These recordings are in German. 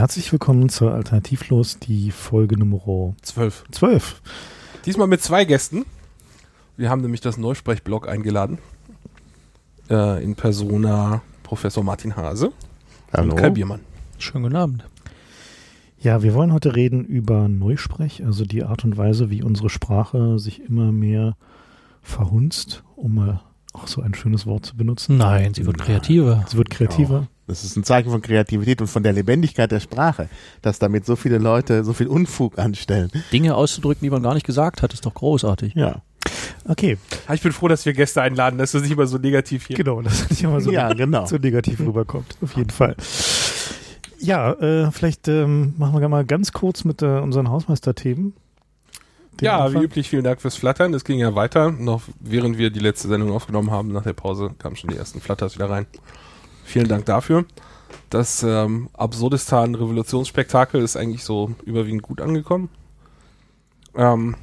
Herzlich willkommen zur Alternativlos, die Folge Nummer 12. 12. Diesmal mit zwei Gästen. Wir haben nämlich das Neusprechblog eingeladen. Äh, in Persona Professor Martin Hase Hallo. und Kai Biermann. Schönen guten Abend. Ja, wir wollen heute reden über Neusprech, also die Art und Weise, wie unsere Sprache sich immer mehr verhunzt, um mal auch so ein schönes Wort zu benutzen. Nein, sie wird Nein. kreativer. Sie wird kreativer. Das ist ein Zeichen von Kreativität und von der Lebendigkeit der Sprache, dass damit so viele Leute so viel Unfug anstellen. Dinge auszudrücken, die man gar nicht gesagt hat, ist doch großartig. Ja, Okay, Ich bin froh, dass wir Gäste einladen, dass du nicht immer so negativ hier. genau, dass es nicht immer so, ja genau. so negativ rüberkommt, auf jeden Fall. Ja, äh, vielleicht ähm, machen wir mal ganz kurz mit äh, unseren Hausmeisterthemen. Ja, wie Anfang. üblich, vielen Dank fürs Flattern. Das ging ja weiter. Noch während wir die letzte Sendung aufgenommen haben, nach der Pause kamen schon die ersten Flatters wieder rein. Vielen Dank dafür. Das ähm, Absurdistan-Revolutionsspektakel ist eigentlich so überwiegend gut angekommen. Ähm,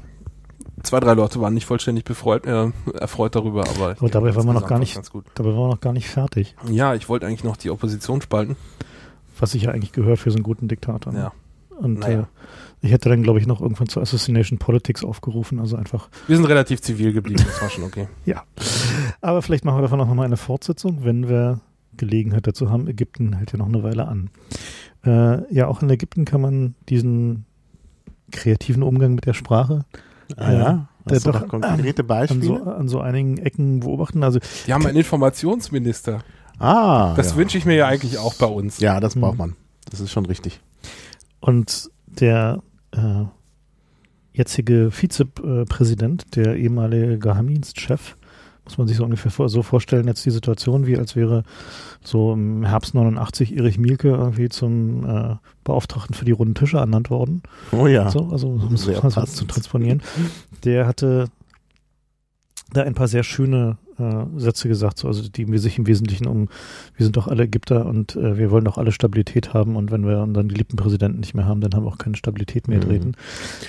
zwei, drei Leute waren nicht vollständig befreut, äh, erfreut darüber, aber, ich Aber dabei waren wir noch gar nicht-. Dabei waren wir noch gar nicht fertig, Ja, ich wollte eigentlich noch die Opposition spalten. was sich ja eigentlich gehört für so einen guten Diktator. ne? Ja. Und Naja. äh, ich hätte dann, glaube ich, noch irgendwann zur Assassination Politics aufgerufen, also einfach Wir sind relativ zivil geblieben, das war schon okay. Ja. Aber vielleicht machen wir davon auch nochmal eine Fortsetzung, wenn wir Gelegenheit dazu haben. Ägypten hält ja noch eine Weile an. Äh, ja, auch in Ägypten kann man diesen kreativen Umgang mit der Sprache Ah, ja. Der Hast doch- konkrete an Beispiele? so, an so einigen Ecken beobachten. Also, Wir haben einen Informationsminister. ah, Das ja. wünsche ich mir ja eigentlich auch bei uns. Ja, das braucht Hm. man. Das ist schon richtig. und der äh, jetzige Vizepräsident, der ehemalige Geheimdienstchef, muss man sich so ungefähr so vorstellen, jetzt die Situation, wie als wäre so im Herbst 89 Erich Mielke irgendwie zum äh, Beauftragten für die runden Tische ernannt worden. Oh ja. So, also um es zu transponieren. Der hatte da ein paar sehr schöne äh, Sätze gesagt, so, also die wir sich im Wesentlichen um, wir sind doch alle Ägypter und äh, wir wollen doch alle Stabilität haben und wenn wir unseren geliebten Präsidenten nicht mehr haben, dann haben wir auch keine Stabilität mehr Mhm. treten.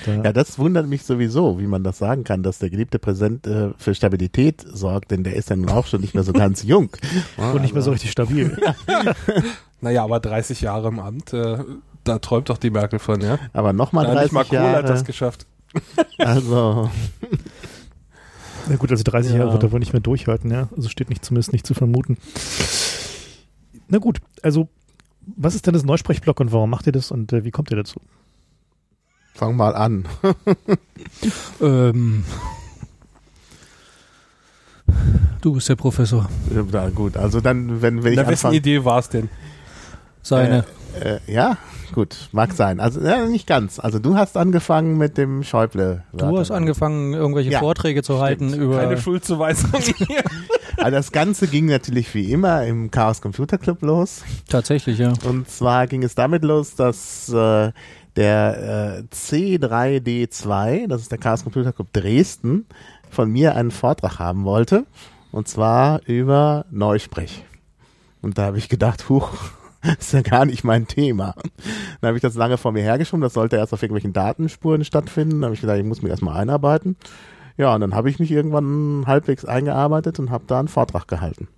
Da, Ja, das wundert mich sowieso, wie man das sagen kann, dass der geliebte Präsident äh, für Stabilität sorgt, denn der ist ja nun auch schon nicht mehr so ganz jung. und nicht mehr so richtig stabil. Naja, aber 30 Jahre im Amt, äh, da träumt doch die Merkel von, ja? Aber nochmal Ja, nicht 30 mal Kohl Jahre. hat das geschafft. also, Na gut, also 30 Ja. Jahre wird er wohl nicht mehr durchhalten, ja. Also steht nicht zumindest nicht zu vermuten. Na gut, also was ist denn das Neusprechblock und warum macht ihr das und äh, wie kommt ihr dazu? fang mal an. Ähm, du bist der Professor. Ja, gut, also dann, wenn, wenn ich Na, wessen. Idee war es denn? Seine. Äh, ja, gut, mag sein. Also ja, nicht ganz. Also du hast angefangen mit dem Schäuble. du hast angefangen, irgendwelche Ja, Vorträge zu halten über. Keine Schuldzuweisung hier. Also das Ganze ging natürlich wie immer im Chaos Computer Club los. Tatsächlich, ja. Und zwar ging es damit los, dass äh, der äh, C3D2, das ist der Chaos Computer Club Dresden, von mir einen Vortrag haben wollte. Und zwar über Neusprech. Und da habe ich gedacht, huch, ist ja gar nicht mein Thema. Dann habe ich das lange vor mir hergeschoben, das sollte erst auf irgendwelchen Datenspuren stattfinden. Da habe ich gedacht, ich muss mich erstmal einarbeiten. Ja, und dann habe ich mich irgendwann halbwegs eingearbeitet und habe da einen Vortrag gehalten.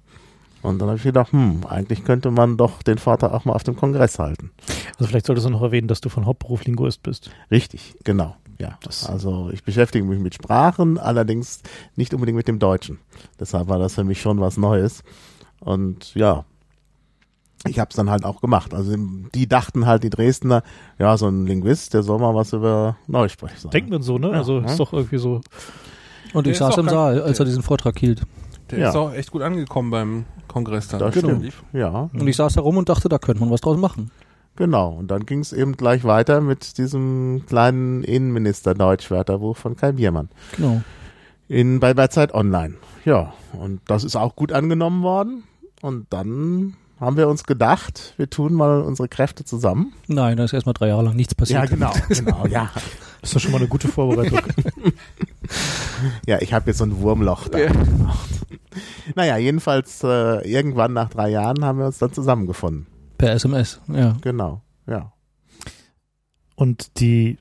Und dann habe ich gedacht, hm, eigentlich könnte man doch den Vortrag auch mal auf dem Kongress halten. Also vielleicht solltest du noch erwähnen, dass du von Hauptberuf Linguist bist. Richtig, genau. Ja, Das- also ich beschäftige mich mit Sprachen, allerdings nicht unbedingt mit dem Deutschen. Deshalb war das für mich schon was Neues. Und ja, ich habe es dann halt auch gemacht. Also die dachten halt, die Dresdner, ja, so ein Linguist, der soll mal was über Neusprech sagen. Denkt man so, ne? Ja, also ne? ist doch irgendwie so. Und Der ich saß im Saal, als er diesen Vortrag hielt. Der Ja. ist auch echt gut angekommen beim Kongress dann. Das Genau. stimmt. Ja, Und ich saß da rum und dachte, da könnte man was draus machen. genau. Und dann ging es eben gleich weiter mit diesem kleinen Innenminister Deutschwörterbuch von Kai Biermann. Genau. in bei, bei Zeit Online. Ja, und das ist auch gut angenommen worden. Und dann haben wir uns gedacht, wir tun mal unsere Kräfte zusammen. Nein, da ist erstmal drei Jahre lang nichts passiert. genau, genau, ja. Das ist doch schon mal eine gute Vorbereitung. Ja, ich habe jetzt so ein Wurmloch da Ja. gemacht. Naja, jedenfalls äh, irgendwann nach drei Jahren haben wir uns dann zusammengefunden. Per SMS, ja. Genau, ja. Und die,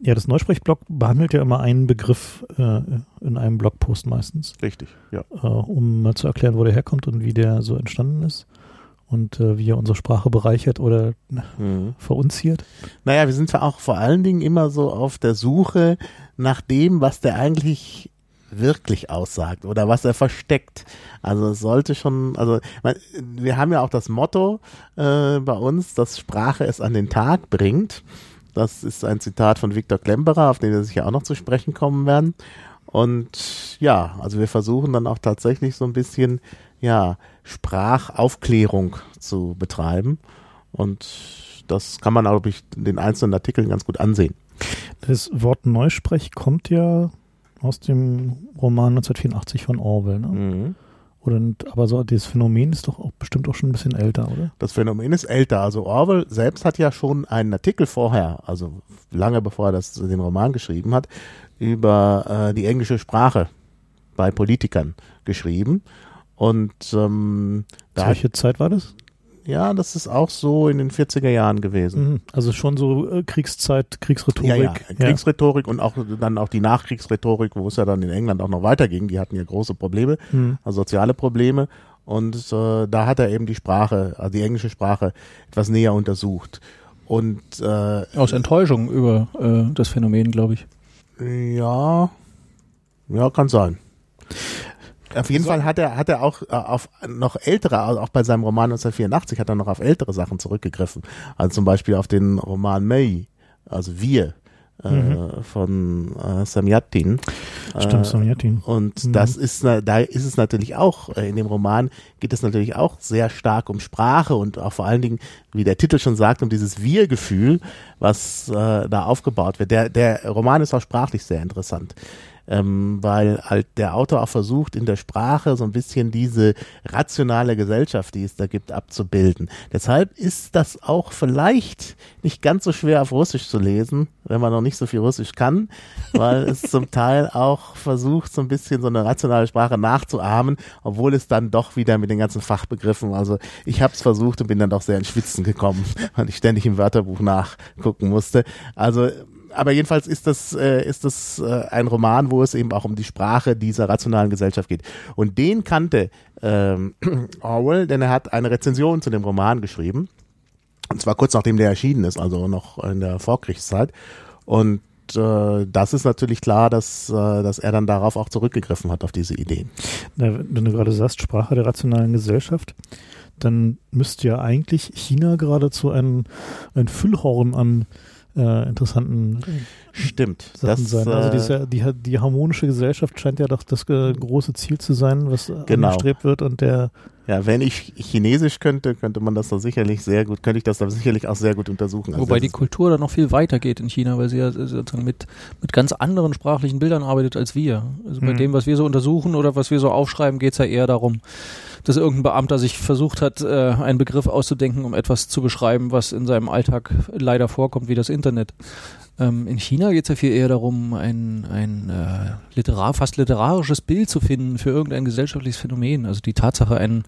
ja, das Neusprechblog behandelt ja immer einen Begriff äh, in einem Blogpost meistens, Richtig, ja. äh, um mal zu erklären, wo der herkommt und wie der so entstanden ist. Und äh, wie er unsere Sprache bereichert oder Mhm. verunziert. Naja, wir sind ja auch vor allen Dingen immer so auf der Suche nach dem, was der eigentlich wirklich aussagt oder was er versteckt. Also es sollte schon, also wir haben ja auch das Motto äh, bei uns, dass Sprache es an den Tag bringt. Das ist ein Zitat von Viktor Klemperer, auf den wir sicher auch noch zu sprechen kommen werden. Und ja, also wir versuchen dann auch tatsächlich so ein bisschen, ja, Sprachaufklärung zu betreiben. Und das kann man, glaube ich, in den einzelnen Artikeln ganz gut ansehen. Das Wort Neusprech kommt ja aus dem Roman 1984 von Orwell. Ne? Mhm. Oder, aber so, dieses Phänomen ist doch auch bestimmt auch schon ein bisschen älter, oder? Das Phänomen ist älter. Also Orwell selbst hat ja schon einen Artikel vorher, also lange bevor er das, den Roman geschrieben hat, über äh, die englische Sprache bei Politikern geschrieben. Und ähm, da, Welche Zeit war das? ja, das ist auch so in den 40er Jahren gewesen. Mhm. Also schon so äh, Kriegszeit, Kriegsrhetorik. Ja, ja, Kriegsrhetorik und auch dann auch die Nachkriegsrhetorik, wo es ja dann in England auch noch weiterging. Die hatten ja große Probleme, Mhm. also soziale Probleme. Und äh, da hat er eben die Sprache, also die englische Sprache, etwas näher untersucht. Und äh, Aus Enttäuschung über äh, das Phänomen, glaube ich. ja, ja, kann sein. Auf jeden So. Fall hat er, hat er auch äh, auf noch ältere, also auch bei seinem Roman 1984 hat er noch auf ältere Sachen zurückgegriffen. Also zum Beispiel auf den Roman May, also Wir, äh, von äh, Samyatin. Stimmt, Äh, Samyatin. Und Mhm. das ist, da ist es natürlich auch, in dem Roman geht es natürlich auch sehr stark um Sprache und auch vor allen Dingen, wie der Titel schon sagt, um dieses Wir-Gefühl, was da aufgebaut wird. Der, der Roman ist auch sprachlich sehr interessant. Ähm, weil halt der Autor auch versucht, in der Sprache so ein bisschen diese rationale Gesellschaft, die es da gibt, abzubilden. Deshalb ist das auch vielleicht nicht ganz so schwer auf Russisch zu lesen, wenn man noch nicht so viel Russisch kann, weil es zum Teil auch versucht, so ein bisschen so eine rationale Sprache nachzuahmen, obwohl es dann doch wieder mit den ganzen Fachbegriffen, also ich habe es versucht und bin dann doch sehr ins Schwitzen gekommen, weil ich ständig im Wörterbuch nachgucken musste. Also aber jedenfalls ist das, äh, ist das äh, ein Roman, wo es eben auch um die Sprache dieser rationalen Gesellschaft geht. Und den kannte ähm, Orwell, denn er hat eine Rezension zu dem Roman geschrieben. Und zwar kurz nachdem der erschienen ist, also noch in der Vorkriegszeit. Und äh, das ist natürlich klar, dass, äh, dass er dann darauf auch zurückgegriffen hat, auf diese Ideen. Na, wenn du gerade sagst, Sprache der rationalen Gesellschaft, dann müsste ja eigentlich China geradezu ein, ein Füllhorn an äh, interessanten Stimmt. Sachen sein. Also äh, diese, die, die harmonische Gesellschaft scheint ja doch das äh, große Ziel zu sein, was Genau. angestrebt wird und der ja, wenn ich Chinesisch könnte, könnte man das da sicherlich sehr gut, könnte ich das da sicherlich auch sehr gut untersuchen. Also Wobei das die Kultur da noch viel weiter geht in China, weil sie ja sozusagen mit, mit ganz anderen sprachlichen Bildern arbeitet als wir. Also bei Mhm. dem, was wir so untersuchen oder was wir so aufschreiben, geht's ja eher darum, dass irgendein Beamter sich versucht hat, äh, einen Begriff auszudenken, um etwas zu beschreiben, was in seinem Alltag leider vorkommt, wie das Internet. Ähm, in China geht's ja viel eher darum, ein, ein äh, literar, fast literarisches Bild zu finden für irgendein gesellschaftliches Phänomen. Also die Tatsache, ein,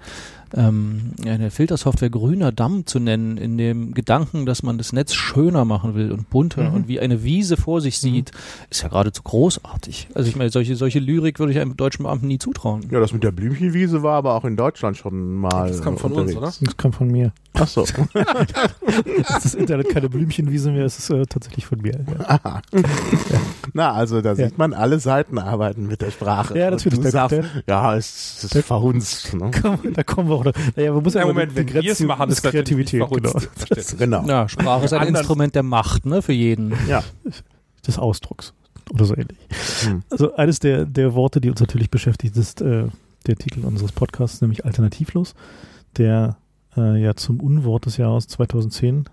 ähm, eine Filtersoftware grüner Damm zu nennen, in dem Gedanken, dass man das Netz schöner machen will und bunter Mhm. und wie eine Wiese vor sich sieht, ist ja geradezu großartig. Also ich meine, solche, solche Lyrik würde ich einem deutschen Beamten nie zutrauen. Ja, das mit der Blümchenwiese war aber auch in Deutschland schon mal. Das kam von uns, unterwegs. das kam von mir. Ach so. Ist das Internet keine Blümchenwiese mehr, es ist äh, tatsächlich von mir. Ja. Aha. Na, also da Ja. sieht man, alle Seiten arbeiten mit der Sprache. Ja, natürlich, sagst, da- ja, es ist da- verhunzt. Ne? Komm, da kommen wir auch noch. Naja, man muss ja, Ja, Moment, die wenn wir es Grenzen machen, des ist Kreativität, genau. Genau. Ja, Sprache ist ein Anders- Instrument der Macht, ne, für jeden. Ja. des Ausdrucks oder so ähnlich. Hm. Also eines der, der Worte, die uns natürlich beschäftigt, ist äh, der Titel unseres Podcasts, nämlich Alternativlos, der äh, ja zum Unwort des Jahres 2010,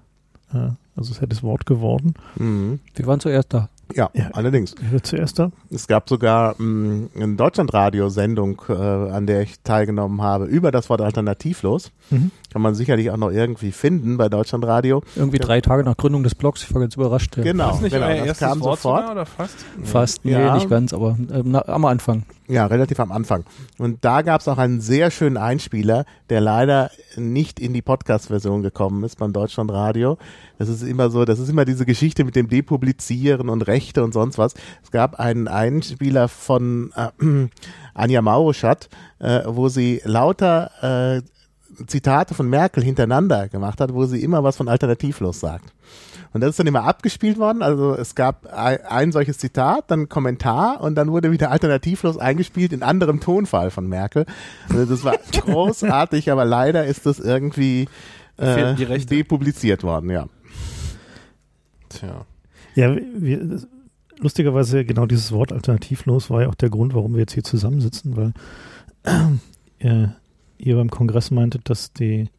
äh, also es hätte das Wort geworden. Mhm. Wir waren zuerst da. Ja, Ja. allerdings. Wer war zuerst da? Es gab sogar mh, eine Deutschlandradio-Sendung, äh, an der ich teilgenommen habe, über das Wort alternativlos. Mhm. Kann man sicherlich auch noch irgendwie finden bei Deutschlandradio. Irgendwie drei Tage nach Gründung des Blogs. Ich war ganz überrascht. Ja. Genau, Ist nicht genau. Das kam Wort sofort. oder fast? Fast, nee, Ja. nicht ganz, aber ähm, na, am Anfang. Ja, relativ am Anfang. Und da gab es auch einen sehr schönen Einspieler, der leider nicht in die Podcast-Version gekommen ist beim Deutschlandradio. Das ist immer so, das ist immer diese Geschichte mit dem Depublizieren und Rechte und sonst was. Es gab einen Einspieler von äh, Anja Mauruschat, äh, wo sie lauter äh, Zitate von Merkel hintereinander gemacht hat, wo sie immer was von alternativlos sagt. Und das ist dann immer abgespielt worden. Also es gab ein, solches Zitat, dann Kommentar und dann wurde wieder alternativlos eingespielt in anderem Tonfall von Merkel. Also das war großartig, aber leider ist das irgendwie äh, Fehlen die Rechte. depubliziert worden, ja. Tja. Ja, wir, lustigerweise genau dieses Wort alternativlos war ja auch der Grund, warum wir jetzt hier zusammensitzen, weil äh, ihr beim Kongress meintet, dass die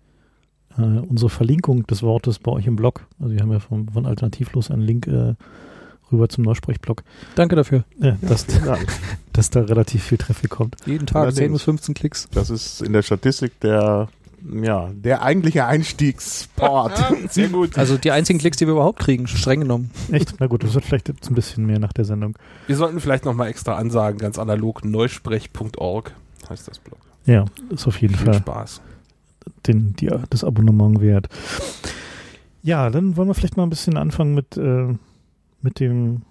äh, unsere Verlinkung des Wortes bei euch im Blog, also wir haben ja von, von alternativlos einen Link äh, rüber zum Neusprechblog, Danke dafür. äh, dass, Ja, dass da relativ viel Traffic kommt. Jeden Tag Allerdings. 10 bis 15 Klicks. das ist in der Statistik der, ja, der eigentliche Einstiegsport. Sehr gut. Also die einzigen Klicks, die wir überhaupt kriegen, streng genommen. Echt? Na gut, das wird vielleicht jetzt ein bisschen mehr nach der Sendung. Wir sollten vielleicht nochmal extra ansagen, ganz analog, neusprech.org heißt das Blog. Ja, ist auf jeden Viel Fall Spaß. den, die, das Abonnement wert. Ja, dann wollen wir vielleicht mal ein bisschen anfangen mit, äh, mit dem,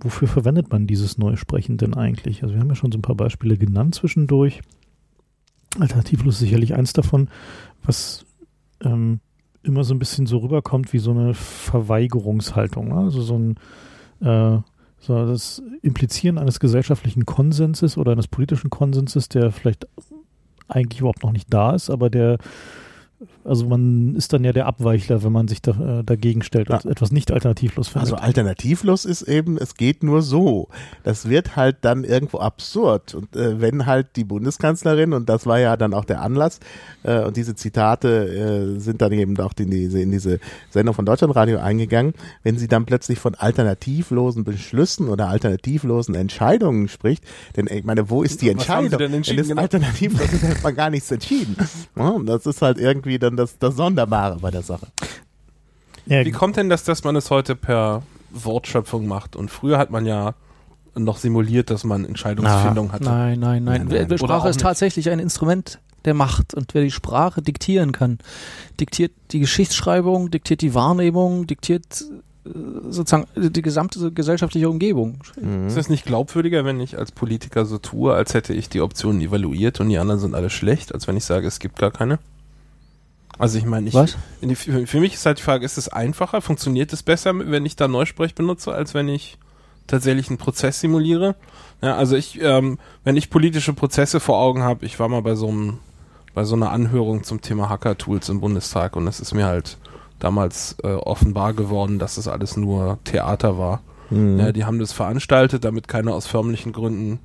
wofür verwendet man dieses Neusprechen denn eigentlich? Also wir haben ja schon so ein paar Beispiele genannt zwischendurch. Alternativlos ist sicherlich eins davon, was ähm, immer so ein bisschen so rüberkommt wie so eine Verweigerungshaltung. ne? Also so ein äh, so das Implizieren eines gesellschaftlichen Konsenses oder eines politischen Konsenses, der vielleicht eigentlich überhaupt noch nicht da ist, aber der, also man ist dann ja der Abweichler, wenn man sich da, äh, dagegen stellt und Ja. etwas nicht alternativlos findet. Also alternativlos ist eben, es geht nur so. Das wird halt dann irgendwo absurd. Und äh, wenn halt die Bundeskanzlerin, und das war ja dann auch der Anlass, äh, und diese Zitate äh, sind dann eben auch in diese, in diese Sendung von Deutschlandradio eingegangen, wenn sie dann plötzlich von alternativlosen Beschlüssen oder alternativlosen Entscheidungen spricht, denn ich meine, wo ist die Was haben Entscheidung? Sie denn entschieden, Wenn es genau? alternativlos ist, hat man gar nichts entschieden. Ja, das ist halt irgendwie dann das, das Sonderbare bei der Sache. ja, Wie kommt denn das, dass man es heute per Wortschöpfung macht? Und früher hat man ja noch simuliert, dass man Entscheidungsfindung hatte. Nein, nein, nein. Nein, nein. Oder Sprache ist tatsächlich ein Instrument der Macht. Und wer die Sprache diktieren kann, diktiert die Geschichtsschreibung, diktiert die Wahrnehmung, diktiert äh, sozusagen die gesamte gesellschaftliche Umgebung. Mhm. Ist es nicht glaubwürdiger, wenn ich als Politiker so tue, als hätte ich die Optionen evaluiert und die anderen sind alle schlecht, als wenn ich sage, es gibt gar keine? Also ich meine, ich, Was? in die, für, für mich ist halt die Frage, ist es einfacher, funktioniert es besser, wenn ich da Neusprech benutze, als wenn ich tatsächlich einen Prozess simuliere? Ja, also ich, ähm, wenn ich politische Prozesse vor Augen habe, ich war mal bei so einem, bei so einer Anhörung zum Thema Hacker-Tools im Bundestag und es ist mir halt damals äh, offenbar geworden, dass das alles nur Theater war. Mhm. Ja, die haben das veranstaltet, damit keiner aus förmlichen Gründen,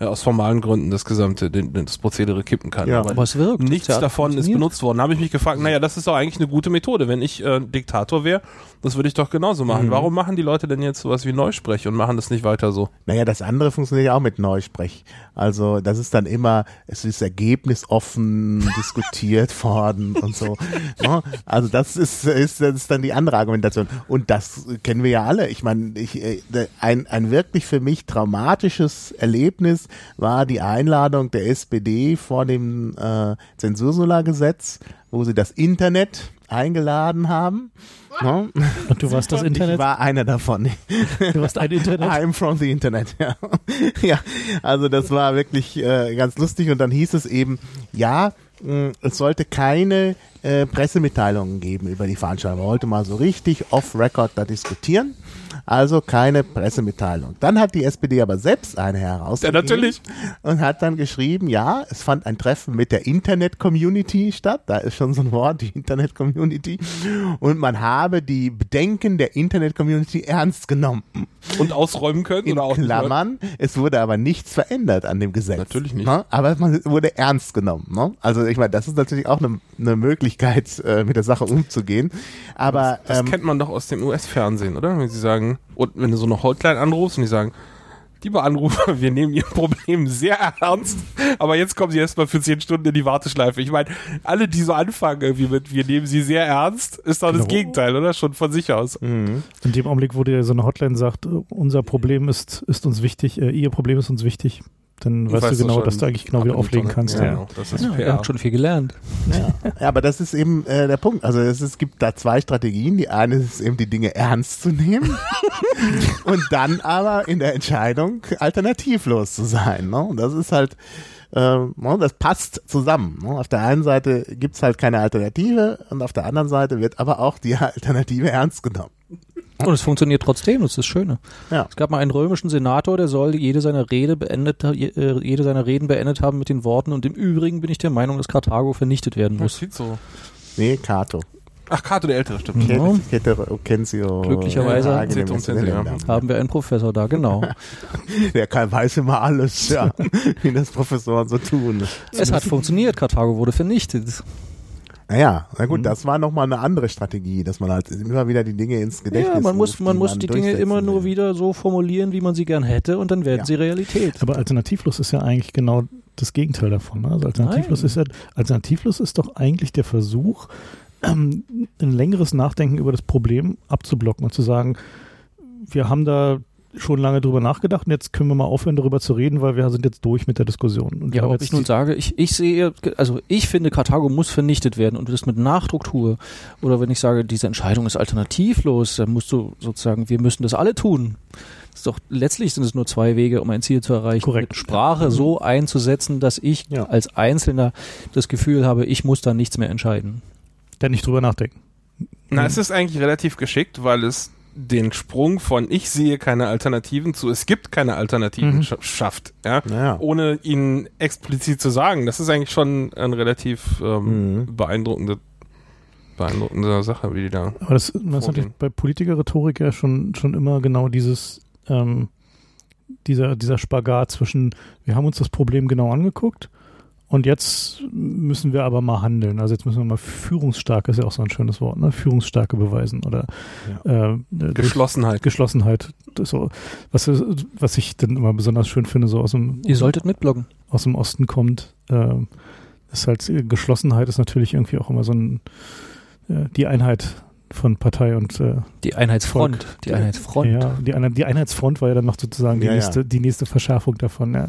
äh, aus formalen Gründen das gesamte, den, das Prozedere kippen kann. Ja. Aber Aber es wirkt. nichts davon ist benutzt worden. Da habe ich mich gefragt, naja, das ist doch eigentlich eine gute Methode. Wenn ich äh, Diktator wäre, das würde ich doch genauso machen. Mhm. Warum machen die Leute denn jetzt sowas wie Neusprech und machen das nicht weiter so? Naja, das andere funktioniert ja auch mit Neusprech. Also das ist dann immer, es ist ergebnisoffen diskutiert worden und so. Ne? Also das ist, ist, das ist dann die andere Argumentation. Und das kennen wir ja alle. Ich meine, ich, äh, ein, ein wirklich für mich traumatisches Erlebnis war die Einladung der SPD vor dem äh, Zensursolargesetz, wo sie das Internet eingeladen haben. Ne? und du warst das Ich Internet, war einer davon. du warst ein Internet. I'm from the Internet, ja. ja, also das war wirklich äh, ganz lustig und dann hieß es eben, ja, mh, es sollte keine äh, Pressemitteilungen geben über die Veranstaltung. Man wollte mal so richtig off-record da diskutieren. Also keine Pressemitteilung. Dann hat die SPD aber selbst eine herausgegeben. Ja, natürlich. Und hat dann geschrieben, ja, es fand ein Treffen mit der Internet-Community statt. Da ist schon so ein Wort, die Internet-Community. Und man habe die Bedenken der Internet-Community ernst genommen. Und ausräumen können In oder auch? Klammern, es wurde aber nichts verändert an dem Gesetz. Natürlich nicht. Ne? Aber man wurde ernst genommen. Ne? Also ich meine, das ist natürlich auch eine, eine Möglichkeit, äh, mit der Sache umzugehen. Aber Das ähm, kennt man doch aus dem US-Fernsehen, oder? Wenn sie sagen, und wenn du so eine Hotline anrufst und die sagen, Liebe Anrufer, wir nehmen Ihr Problem sehr ernst, aber jetzt kommen Sie erstmal für zehn Stunden in die Warteschleife. Ich meine, alle, die so anfangen irgendwie mit, wir nehmen Sie sehr ernst, ist doch das Genau. Gegenteil, oder? Schon von sich aus. mhm. In dem Augenblick, wo dir so eine Hotline sagt, unser Problem ist, ist uns wichtig, äh, ihr Problem ist uns wichtig, dann weißt Weißt du du genau, dass du eigentlich genau wieder auflegen kannst. Ja, Ja. genau. Das ist Ja, er PR. hat schon viel gelernt. Ja. ja, aber das ist eben äh, der Punkt. Also es, es gibt da zwei Strategien. Die eine ist eben die Dinge ernst zu nehmen und dann aber in der Entscheidung alternativlos zu sein. Ne? Und das ist halt, äh, das passt zusammen. Ne? Auf der einen Seite gibt's halt keine Alternative und auf der anderen Seite wird aber auch die Alternative ernst genommen. Und es funktioniert trotzdem, das ist das Schöne. Ja. Es gab mal einen römischen Senator, der soll jede seiner Rede beendet, äh, jede seiner Reden beendet haben mit den Worten und im Übrigen bin ich der Meinung, dass Karthago vernichtet werden Das muss. sieht so. Nee, Cato. Ach, Kato der Ältere, stimmt. Ketero- Kensio. Glücklicherweise. Haben wir einen Professor da, genau. Der kann, weiß immer alles, ja, wie das Professoren so tun. es hat funktioniert, Karthago wurde vernichtet. Naja, na gut, Mhm. das war nochmal eine andere Strategie, dass man halt immer wieder die Dinge ins Gedächtnis Ja, man muss, ruft, man muss die Dinge durchsetzen immer nur will. wieder so formulieren, wie man sie gern hätte und dann werden Ja. sie Realität. Aber alternativlos ist ja eigentlich genau das Gegenteil davon. Ne? Also alternativlos Nein. ist ja, alternativlos ist doch eigentlich der Versuch, ähm, ein längeres Nachdenken über das Problem abzublocken und zu sagen, wir haben da schon lange drüber nachgedacht und jetzt können wir mal aufhören, darüber zu reden, weil wir sind jetzt durch mit der Diskussion. Und Ja, ob jetzt ich nun sage, ich, ich sehe, also ich finde, Karthago muss vernichtet werden und das mit Nachdruck tue. Oder wenn ich sage, diese Entscheidung ist alternativlos, dann musst du sozusagen, wir müssen das alle tun. Das ist doch, letztlich sind es nur zwei Wege, um ein Ziel zu erreichen. Korrekt. Mit Sprache so einzusetzen, dass ich Ja. als Einzelner das Gefühl habe, ich muss da nichts mehr entscheiden. dann nicht drüber nachdenken. Na, es ist eigentlich relativ geschickt, weil es den Sprung von ich sehe keine Alternativen zu es gibt keine Alternativen Mhm. scha- schafft, ja? Naja. ohne ihn explizit zu sagen. Das ist eigentlich schon eine relativ ähm, Mhm. beeindruckende, beeindruckende Sache, wie die da. Aber das, das ist natürlich bei Politikerrhetorik ja schon, schon immer genau dieses, ähm, dieser, dieser Spagat zwischen, wir haben uns das Problem genau angeguckt und jetzt müssen wir aber mal handeln. Also jetzt müssen wir mal führungsstark, ist ja auch so ein schönes Wort, ne? Führungsstärke beweisen oder äh, durch Geschlossenheit. Geschlossenheit. Das ist so, was, was ich dann immer besonders schön finde, so aus dem, Ihr solltet mitbloggen. aus dem Osten kommt, äh, ist halt äh, Geschlossenheit ist natürlich irgendwie auch immer so ein äh, die Einheit von Partei und äh, Die Einheitsfront. Volk. Die Einheitsfront. ja, die, Einheit, die Einheitsfront war ja dann noch sozusagen die, Ja, ja. nächste, die nächste Verschärfung davon. Ja.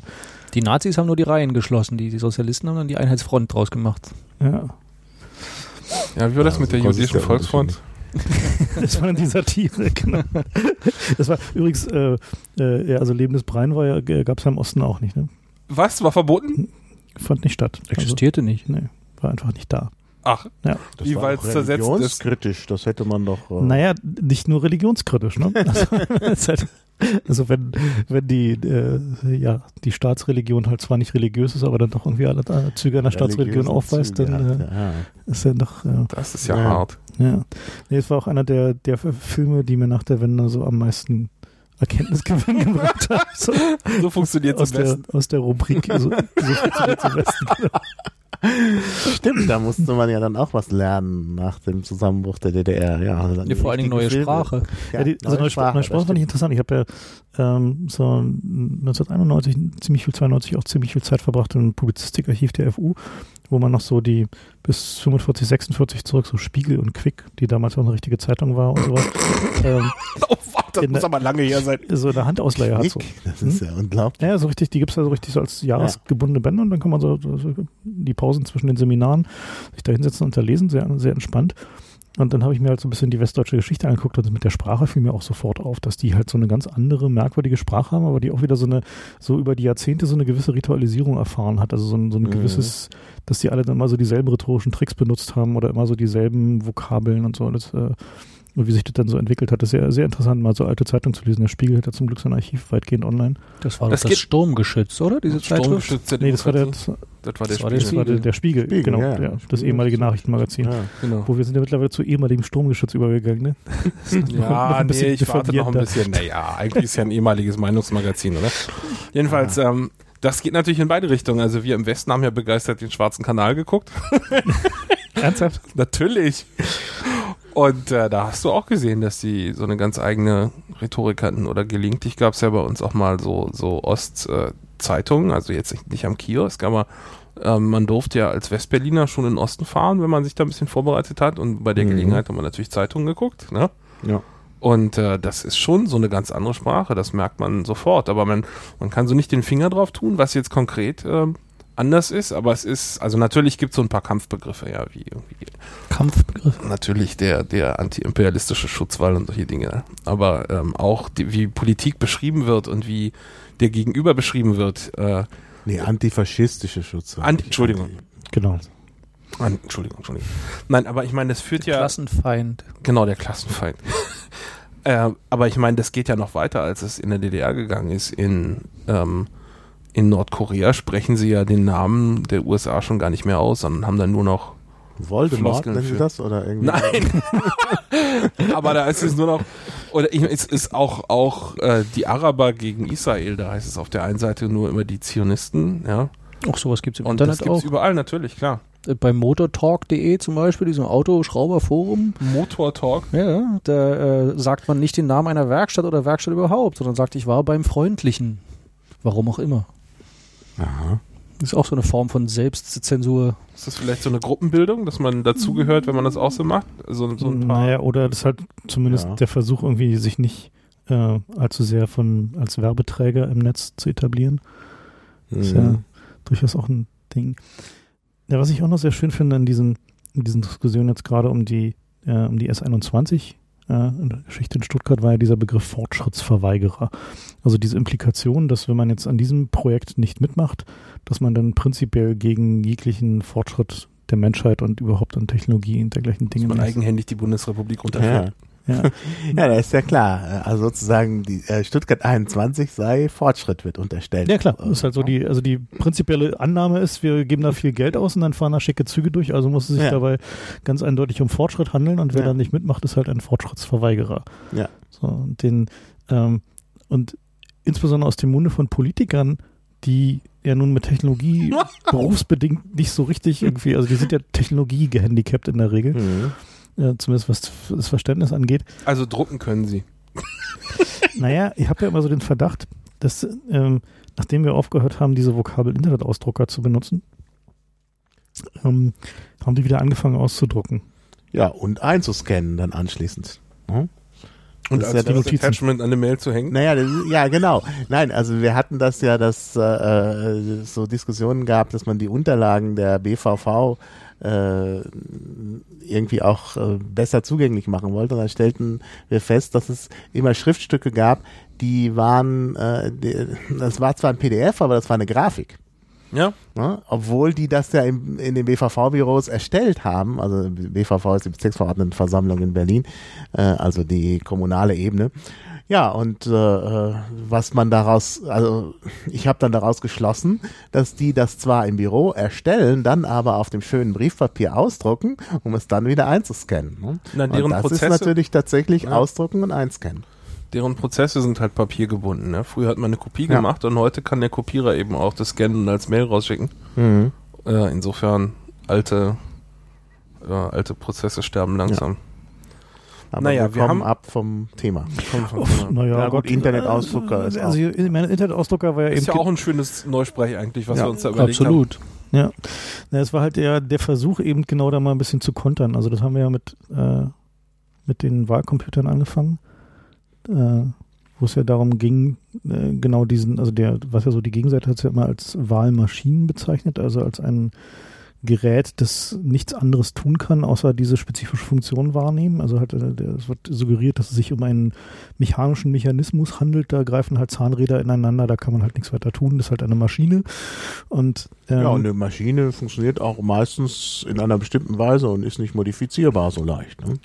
Die Nazis haben nur die Reihen geschlossen, die, die Sozialisten haben dann die Einheitsfront draus gemacht. Ja. Ja, wie war das Ja, mit so der jüdischen Volksfront? Das war dann die Satire, genau. Das war übrigens, äh, äh, also Leben des war ja, gab es ja im Osten auch nicht, ne? Was? War verboten? Fand nicht statt. Existierte nicht. Also, nee, war einfach nicht da. Ach, Das Wie war ist- religionskritisch, das hätte man doch. äh, Naja, nicht nur religionskritisch, ne? Also, es also wenn, wenn die, äh, ja, die Staatsreligion halt zwar nicht religiös ist, aber dann doch irgendwie alle äh, Züge einer Staatsreligion aufweist, Züge dann hat, äh, ja. ist er doch, äh, das ist ja, Ja. hart. ja. Nee, es war auch einer der, der Filme, die mir nach der Wende so am meisten Erkenntnisgewinn gebracht haben. So, So funktioniert es der, Westen. aus der Rubrik, so, so funktioniert im Westen. Stimmt, da musste man ja dann auch was lernen nach dem Zusammenbruch der DDR. Ja, also dann Ja, vor allen Dingen neue Filme. Sprache. Ja, die, also neue Sprache, neue Sprache fand ich interessant. Ich habe ja ähm, so 1991, ziemlich viel 92 auch ziemlich viel Zeit verbracht im Publizistikarchiv der FU, wo man noch so die bis 45, 46 zurück, so Spiegel und Quick, die damals auch eine richtige Zeitung war und sowas, ähm, Oh, das In muss der- aber lange her sein. so eine Handausleihe hat. So. Das ist ja unglaublich. Ja, so richtig, die gibt's ja so richtig so als jahresgebundene Bände und dann kann man so, so, die Pausen zwischen den Seminaren sich da hinsetzen und da lesen, sehr, sehr entspannt. Und dann habe ich mir halt so ein bisschen die westdeutsche Geschichte angeguckt und mit der Sprache fiel mir auch sofort auf, dass die halt so eine ganz andere, merkwürdige Sprache haben, aber die auch wieder so eine, so über die Jahrzehnte so eine gewisse Ritualisierung erfahren hat. Also so ein, so ein Mhm. gewisses, dass die alle dann immer so dieselben rhetorischen Tricks benutzt haben oder immer so dieselben Vokabeln und so. Das, äh, und wie sich das dann so entwickelt hat, ist sehr, sehr interessant, mal so alte Zeitungen zu lesen. Der Spiegel hat ja zum Glück sein Archiv weitgehend online. Das war Das doch das geht- Sturmgeschütz, oder? Diese Zeitschrift? Sturmgeschützte Nee, das war der, das das war der das war der Spiegel. war der, der Spiegel, Spiegel, genau, ja. ja, das Spiegel ehemalige Nachrichtenmagazin. Ja. Genau. Wo wir sind ja mittlerweile zu ehemaligem Sturmgeschütz übergegangen, ne? Ja, ein bisschen nee, ich warte noch ein bisschen. Naja, eigentlich ist ja ein ehemaliges Meinungsmagazin, oder? Jedenfalls, ähm, das geht natürlich in beide Richtungen. Also wir im Westen haben ja begeistert den Schwarzen Kanal geguckt. Ernsthaft? Natürlich. Und äh, da hast du auch gesehen, dass die so eine ganz eigene Rhetorik hatten. Oder gelegentlich gab es ja bei uns auch mal so, so Ostzeitungen, also jetzt nicht, nicht am Kiosk, aber ähm, man durfte ja als Westberliner schon in den Osten fahren, wenn man sich da ein bisschen vorbereitet hat. Und bei der Mhm. Gelegenheit haben wir natürlich Zeitungen geguckt. Ne? Ja. Und äh, das ist schon so eine ganz andere Sprache, das merkt man sofort. Aber man, man kann so nicht den Finger drauf tun, was jetzt konkret äh, anders ist. Aber es ist, also natürlich gibt es so ein paar Kampfbegriffe, ja, wie irgendwie Kampfbegriff. natürlich der, der antiimperialistische Schutzwall und solche Dinge. Aber ähm, auch die, wie Politik beschrieben wird und wie der Gegenüber beschrieben wird. Äh, Nee, antifaschistische Schutz. Anti- Entschuldigung. Genau. an, Entschuldigung, Entschuldigung. Nein, aber ich meine, das führt ja. Klassenfeind. Genau, der Klassenfeind. äh, aber ich meine, das geht ja noch weiter, als es in der DDR gegangen ist. In, ähm, in Nordkorea sprechen sie ja den Namen der USA schon gar nicht mehr aus, sondern haben dann nur noch. Voldemort, nennen Sie für- das? Oder irgendwie? Nein! aber da ist es nur noch. Oder ich, es ist auch, auch äh, die Araber gegen Israel, da heißt es auf der einen Seite nur immer die Zionisten, ja. Auch sowas gibt es im Und das Internet gibt's auch. überall, natürlich, klar. Äh, Bei motortalk.de zum Beispiel, diesem Autoschrauberforum, Motor Talk. ja, da äh, sagt man nicht den Namen einer Werkstatt oder Werkstatt überhaupt, sondern sagt, ich war beim Freundlichen. Warum auch immer. Aha. Ist auch so eine Form von Selbstzensur. Ist das vielleicht so eine Gruppenbildung, dass man dazugehört, wenn man das auch so macht? So, so ein paar. Naja, oder das ist halt zumindest Ja. der Versuch, irgendwie sich nicht äh, allzu sehr von als Werbeträger im Netz zu etablieren. Ist ja Mhm. durchaus auch ein Ding. Ja, was ich auch noch sehr schön finde in diesen, in diesen Diskussionen jetzt gerade um die, äh, um die S21, äh, in der Geschichte in Stuttgart war ja dieser Begriff Fortschrittsverweigerer. Also diese Implikation, dass wenn man jetzt an diesem Projekt nicht mitmacht, dass man dann prinzipiell gegen jeglichen Fortschritt der Menschheit und überhaupt an Technologie und dergleichen Dass Dinge man ist. eigenhändig die Bundesrepublik Ja. Ja. ja, das ist ja klar. Also sozusagen die äh, Stuttgart 21 sei Fortschritt wird unterstellt. Ja klar, das ist halt so die, also die prinzipielle Annahme ist, wir geben da viel Geld aus und dann fahren da schicke Züge durch, also muss es sich Ja. dabei ganz eindeutig um Fortschritt handeln und wer Ja. dann nicht mitmacht, ist halt ein Fortschrittsverweigerer. Ja. So, und den, ähm, und insbesondere aus dem Munde von Politikern, die ja nun mit Technologie berufsbedingt nicht so richtig irgendwie, also die sind ja Technologie gehandicapt in der Regel, Mhm. Äh, zumindest was das Verständnis angeht. Also drucken können sie. Naja, ich habe ja immer so den Verdacht, dass ähm, nachdem wir aufgehört haben, diese Vokabel Internetausdrucker zu benutzen, ähm, haben die wieder angefangen auszudrucken. Ja, und einzuscannen dann anschließend. Mhm. Und Das ist als ja das. Attachment an eine Mail zu hängen. Naja, das, ja, genau. Nein, also wir hatten das ja, dass äh, äh, so Diskussionen gab, dass man die Unterlagen der BVV äh, irgendwie auch äh, besser zugänglich machen wollte. Und dann stellten wir fest, dass es immer Schriftstücke gab, die waren, äh, die, das war zwar ein PDF, aber das war eine Grafik. Ja. Ne? Obwohl die das ja im, in den BVV-Büros erstellt haben, also BVV ist die Bezirksverordnetenversammlung in Berlin, äh, also die kommunale Ebene. Ja, und äh, was man daraus, also ich habe dann daraus geschlossen, dass die das zwar im Büro erstellen, dann aber auf dem schönen Briefpapier ausdrucken, um es dann wieder einzuscannen. Ne? Deren und das Prozesse, ist natürlich tatsächlich Ja. ausdrucken und einscannen. Deren Prozesse sind halt papiergebunden. Ne? Früher hat man eine Kopie Ja. gemacht und heute kann der Kopierer eben auch das scannen und als Mail rausschicken. Mhm. Äh, insofern alte, äh, alte Prozesse sterben langsam. Aber Naja, wir wir kommen haben- ab vom Thema. Naja, Ja, gut, Internetausdrucker ist Also ich meine, Internetausdrucker war ja Ist eben ja auch ein schönes Neusprech eigentlich, was Ja, wir uns da überlegt Absolut. Ja, Na, es war halt der, der Versuch eben genau da mal ein bisschen zu kontern. Also das haben wir ja mit, äh, mit den Wahlcomputern angefangen, äh, wo es ja darum ging, äh, genau diesen, also der, was ja so die Gegenseite hat es ja immer als Wahlmaschinen bezeichnet, also als ein Gerät, das nichts anderes tun kann, außer diese spezifische Funktion wahrnehmen. Also halt, äh, es wird suggeriert, dass es sich um einen mechanischen Mechanismus handelt. Da greifen halt Zahnräder ineinander, da kann man halt nichts weiter tun. Das ist halt eine Maschine. Und, ähm, Ja, und eine Maschine funktioniert auch meistens in einer bestimmten Weise und ist nicht modifizierbar so leicht. Ne?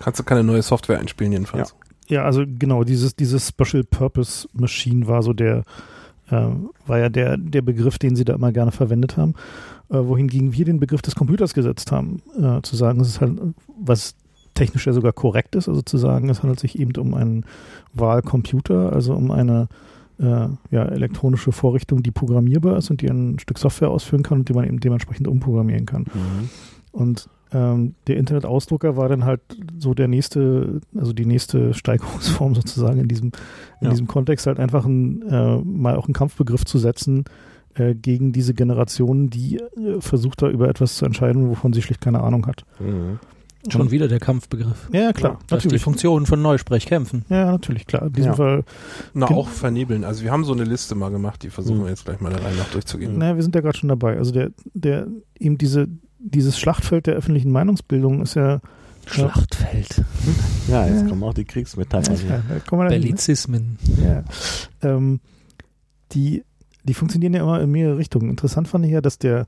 Kannst du keine neue Software einspielen jedenfalls. Ja, also genau, dieses, dieses Special Purpose Machine war so der, äh, war ja der, der Begriff, den sie da immer gerne verwendet haben. Äh, wohingegen wir den Begriff des Computers gesetzt haben, äh, zu sagen, es ist halt, was technisch ja sogar korrekt ist, also zu sagen, es handelt sich eben um einen Wahlcomputer, also um eine äh, ja, elektronische Vorrichtung, die programmierbar ist und die ein Stück Software ausführen kann und die man eben dementsprechend umprogrammieren kann. Und ähm, der Internetausdrucker war dann halt so der nächste, also die nächste Steigerungsform sozusagen in diesem, in Ja. diesem Kontext halt einfach ein, äh, mal auch einen Kampfbegriff zu setzen äh, gegen diese Generation, die äh, versucht da über etwas zu entscheiden, wovon sie schlicht keine Ahnung hat. Mhm. Schon Und- wieder der Kampfbegriff. Ja, ja, klar, Das ist die natürlich. Funktion von Neusprech kämpfen. Ja, natürlich, klar. In diesem Ja. Fall, Na, auch vernebeln. Also wir haben so eine Liste mal gemacht, die versuchen wir jetzt gleich mal der Reihe nach durchzugehen. naja, wir sind ja gerade schon dabei. Also der, der, eben diese, dieses Schlachtfeld der öffentlichen Meinungsbildung ist ja. Schlachtfeld. Ja, jetzt Ja. kommen auch die Kriegsmetaphern. Ja, kommen wir dann- Bellizismen. Ja. Ähm, die, die funktionieren ja immer in mehrere Richtungen. Interessant fand ich ja, dass der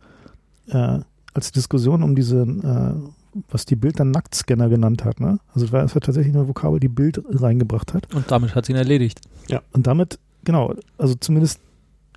äh, als Diskussion um diese, äh, was die Bild dann Nacktscanner genannt hat, ne? Also es war, es war tatsächlich eine Vokabel, die Bild reingebracht hat. Und damit hat sie ihn erledigt. Und damit, genau, also zumindest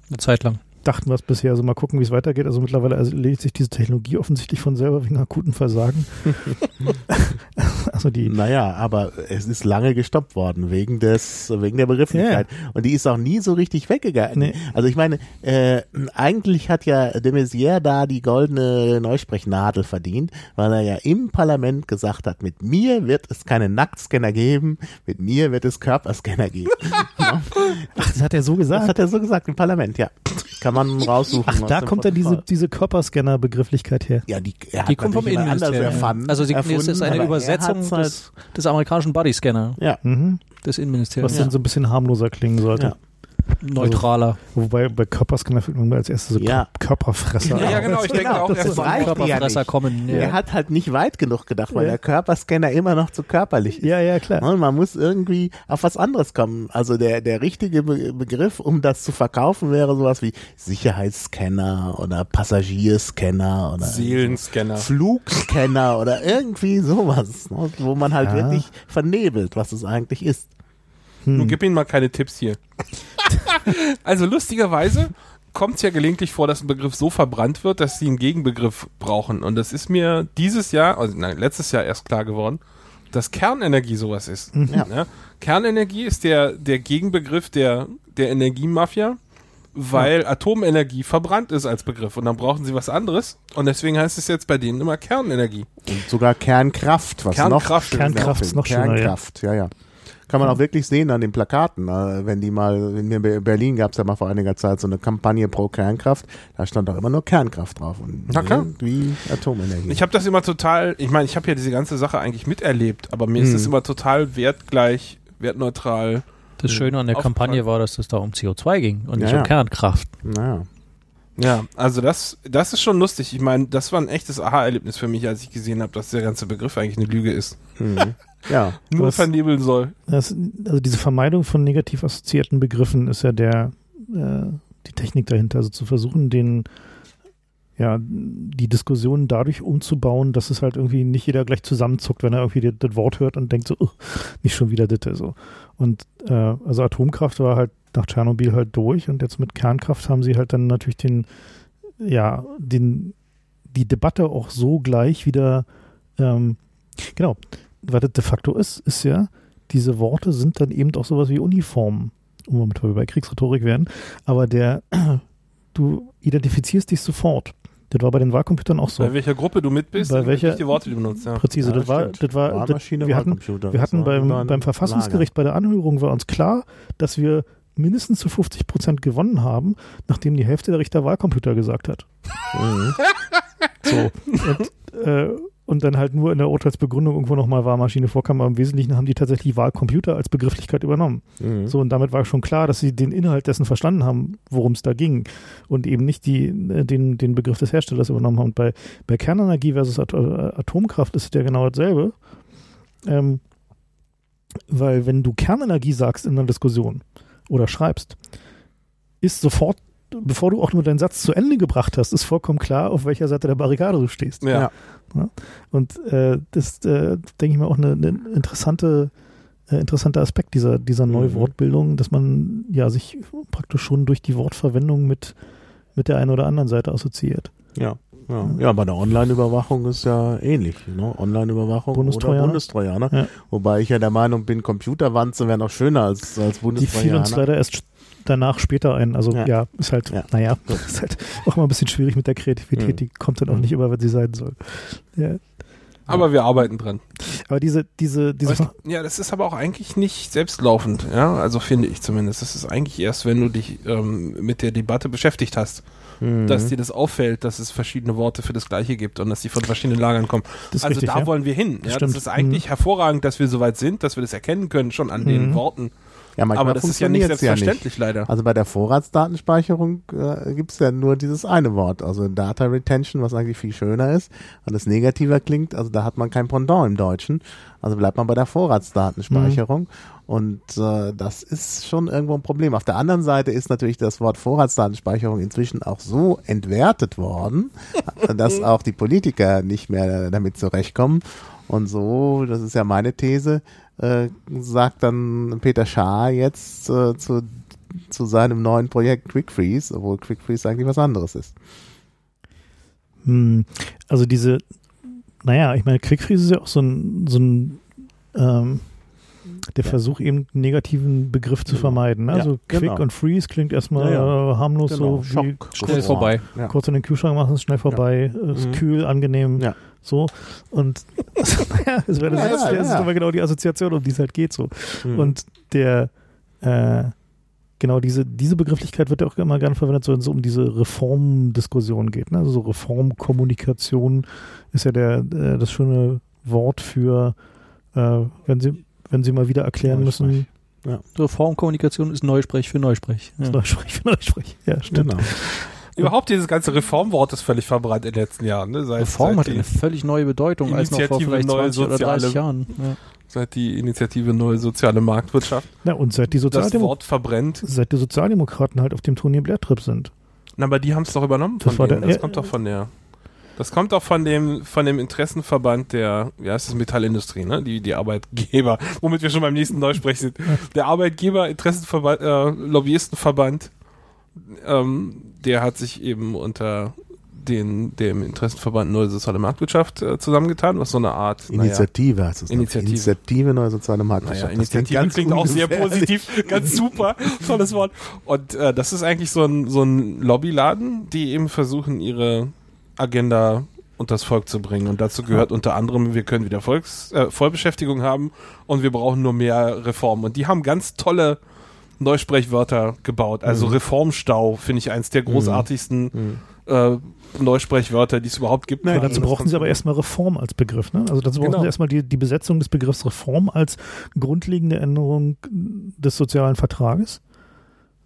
Eine Zeit lang. Dachten wir es bisher. Also mal gucken, wie es weitergeht. Also mittlerweile erledigt sich diese Technologie offensichtlich von selber wegen akuten Versagen. also die, Naja, aber es ist lange gestoppt worden wegen des, wegen der Begrifflichkeit. Und die ist auch nie so richtig weggegangen. Nee. Also ich meine, äh, eigentlich hat ja de Maizière da die goldene Neusprechnadel verdient, weil er ja im Parlament gesagt hat, mit mir wird es keine Nacktscanner geben, mit mir wird es Körperscanner geben. ach, das hat er so Das gesagt. hat er so gesagt im Parlament, ja. Kann man raussuchen. Ach, da kommt dann diese, diese Körperscanner-Begrifflichkeit her. Ja, die, er hat Die kommt vom Innenministerium. Also sie, es erfunden, ist eine er Übersetzung halt- des, des amerikanischen Bodyscanner Ja, Mhm. des Was Innenministeriums. dann so ein bisschen harmloser klingen sollte. Ja. Neutraler. Wobei bei Körperscanner fällt mir als erstes so Ja. Körperfresser. Ja, ja, genau. Ich denke auch das erst ist so an- reicht ja Körperfresser nicht. kommen. Er hat halt nicht weit genug gedacht, weil Ja. der Körperscanner immer noch zu körperlich ist. Ja, ja, klar. Und man muss irgendwie auf was anderes kommen. Also der, der richtige Be Begriff, um das zu verkaufen, wäre sowas wie Sicherheitsscanner oder Passagierscanner oder Seelenscanner. Flugscanner oder irgendwie sowas, ne, wo man halt Ja. wirklich vernebelt, was es eigentlich ist. Hm. Nun gib ihnen mal keine Tipps hier. also lustigerweise kommt es ja gelegentlich vor, dass ein Begriff so verbrannt wird, dass sie einen Gegenbegriff brauchen. Und das ist mir dieses Jahr, also nein, letztes Jahr erst klar geworden, dass Kernenergie sowas ist. Ja. Ja? Kernenergie ist der, der Gegenbegriff der, der Energiemafia, weil Atomenergie verbrannt ist als Begriff. Und dann brauchen sie was anderes. Und deswegen heißt es jetzt bei denen immer Kernenergie. Und sogar Kernkraft, was Kernkraft. noch Kernkraft ist noch schöner, ja. Kernkraft, ja, ja. Kann man auch wirklich sehen an den Plakaten, äh, wenn die mal, in Berlin gab es ja mal vor einiger Zeit so eine Kampagne pro Kernkraft, da stand auch immer nur Kernkraft drauf und Na klar. wie Atomenergie. Ich habe das immer total, ich meine, ich habe ja diese ganze Sache eigentlich miterlebt, aber mir ist Hm. es immer total wertgleich, wertneutral. Das Schöne an der Aufgefallen. Kampagne war, dass es da um CO2 ging und nicht Ja, um ja. Kernkraft. naja. Ja, also das, das ist schon lustig. Ich meine, das war ein echtes Aha-Erlebnis für mich, als ich gesehen habe, dass der ganze Begriff eigentlich eine Lüge ist. Mhm. Ja. Nur Was- vernebeln soll. Das, also diese Vermeidung von negativ assoziierten Begriffen ist ja der äh, die Technik dahinter, also zu versuchen, den ja die Diskussion dadurch umzubauen, dass es halt irgendwie nicht jeder gleich zusammenzuckt, wenn er irgendwie das, das Wort hört und denkt so, "Ugh, nicht schon wieder Ditte so. Und äh, also Atomkraft war halt nach Tschernobyl halt durch und jetzt mit Kernkraft haben sie halt dann natürlich den ja den die Debatte auch so gleich wieder ähm, genau was das de facto ist, ist ja, diese Worte sind dann eben auch sowas wie Uniformen, um womit wir bei Kriegsrhetorik werden, aber der, du identifizierst dich sofort. Das war bei den Wahlcomputern auch so. Bei welcher Gruppe du mit bist, Bei und welcher- welche Worte du benutzt. Ja. Präzise, Ja, das war, das war, das, Wahlmaschine, wir hatten, Wahlcomputer. wir hatten beim, beim Verfassungsgericht bei der Anhörung war uns klar, dass wir mindestens zu 50 Prozent gewonnen haben, nachdem die Hälfte der Richter Wahlcomputer gesagt hat. Mhm. So. und, äh, und dann halt nur in der Urteilsbegründung irgendwo nochmal Wahlmaschine vorkam, aber im Wesentlichen haben die tatsächlich Wahlcomputer als Begrifflichkeit übernommen. Mhm. So, und damit war schon klar, dass sie den Inhalt dessen verstanden haben, worum es da ging und eben nicht die, äh, den, den Begriff des Herstellers übernommen haben. Und bei, bei Kernenergie versus At äh, Atomkraft ist es ja genau dasselbe. Ähm, weil wenn du Kernenergie sagst in einer Diskussion oder schreibst, ist sofort, bevor du auch nur deinen Satz zu Ende gebracht hast, ist vollkommen klar, auf welcher Seite der Barrikade du stehst. Ja. Ja. Und äh, das, äh, denke ich mal, auch eine, eine interessante, äh, interessanter Aspekt dieser, dieser Mhm. Neuwortbildung, dass man ja sich praktisch schon durch die Wortverwendung mit, mit der einen oder anderen Seite assoziiert. Ja. Ja. ja, bei der Online-Überwachung ist ja ähnlich. Ne? Online-Überwachung oder Bundestrojaner? Bundestrojaner. Ja. Wobei ich ja der Meinung bin, Computerwanze wären noch schöner als, als Die Bundestrojaner. fiel uns leider erst danach später ein. Also ja, Ja. ist halt, Ja. naja, ist halt auch immer ein bisschen schwierig mit der Kreativität. Mhm. Die kommt dann auch Mhm. nicht über, wenn sie sein soll. Ja. Aber wir arbeiten dran. Aber diese, diese, diese, Weißt du, ja, das ist aber auch eigentlich nicht selbstlaufend, ja, also finde ich zumindest. Das ist eigentlich erst, wenn du dich ähm, mit der Debatte beschäftigt hast, Mhm. dass dir das auffällt, dass es verschiedene Worte für das Gleiche gibt und dass die von verschiedenen Lagern kommen. also richtig, da ja. wollen wir hin. Das Ja, das ist eigentlich hervorragend, dass wir so weit sind, dass wir das erkennen können, schon an den Mhm. Worten. ja, Aber das ist ja nicht selbstverständlich, leider. Also bei der Vorratsdatenspeicherung äh, gibt's ja nur dieses eine Wort, also Data Retention, was eigentlich viel schöner ist und das negativer klingt. Also da hat man kein Pendant im Deutschen. Also bleibt man bei der Vorratsdatenspeicherung. Und äh, das ist schon irgendwo ein Problem. Auf der anderen Seite ist natürlich das Wort Vorratsdatenspeicherung inzwischen auch so entwertet worden, dass auch die Politiker nicht mehr damit zurechtkommen. Und so, das ist ja meine These, äh, sagt dann Peter Schaar jetzt äh, zu, zu seinem neuen Projekt Quick Freeze, obwohl Quick Freeze eigentlich was anderes ist. Hm, also diese, naja, ich meine, Quickfreeze ist ja auch so ein, so ein ähm, der Versuch, eben einen negativen Begriff zu vermeiden. Ne? Ja, Also Quick genau. und Freeze klingt erstmal Ja, äh, harmlos Genau, so wie Schock. Schnell vorbei. Ja. kurz in den Kühlschrank machen, ist schnell vorbei, ist Mhm. kühl, angenehm, Ja. so. Und naja, das wäre das, Ja, ja, ist ja. aber genau die Assoziation, um die es halt geht so. Mhm. Und der, äh, genau diese, diese Begrifflichkeit wird ja auch immer gerne verwendet, wenn es so um diese Reformdiskussion geht. Ne? Also so Reformkommunikation ist ja der, äh, das schöne Wort für, äh, wenn Sie, wenn Sie mal wieder erklären müssen, Reformkommunikation ist Neusprech für Neusprech. Ja. Neusprech für Neusprech. Ja, stimmt. genau. Überhaupt dieses ganze Reformwort ist völlig verbrannt in den letzten Jahren. Ne? Seit, Reform seit hat eine völlig neue Bedeutung als noch vor Initiative vielleicht Neue 20 oder 30 Soziale- Jahren. Ja. seit die Initiative Neue Soziale Marktwirtschaft Ja, und seit die, das Sozialdemo Wort verbrennt. seit die Sozialdemokraten halt auf dem Tony Blair-Trip sind. Na, aber die haben es doch übernommen von Das denen. der- das ja, kommt doch von der. Das kommt doch von dem, von dem Interessenverband der, wie heißt das, Metallindustrie, ne? Die, die Arbeitgeber, womit wir schon beim nächsten Neusprech sind. Der Arbeitgeber, Interessenverband, äh, Lobbyistenverband, ähm, der hat sich eben unter den, dem Interessenverband Neue Soziale Marktwirtschaft äh, zusammengetan, was so eine Art, naja, Initiative heißt es. Initiative. Initiative Neue Soziale Marktwirtschaft. Naja, Das klingt Initiative klingt, auch sehr positiv, ganz super, tolles Wort. Und äh, das ist eigentlich so ein, so ein Lobbyladen, die eben versuchen, ihre Agenda unters Volk zu bringen. Und dazu gehört unter anderem, wir können wieder Volks, äh, Vollbeschäftigung haben und wir brauchen nur mehr Reformen. Und die haben ganz tolle Neusprechwörter gebaut. Also Mhm. Reformstau finde ich eins der großartigsten Mhm. äh, Neusprechwörter, die es überhaupt gibt. Also dazu kommt- sie aber erstmal Reform als Begriff. Ne? Also dazu brauchen Genau. sie erstmal die, die Besetzung des Begriffs Reform als grundlegende Änderung des sozialen Vertrages.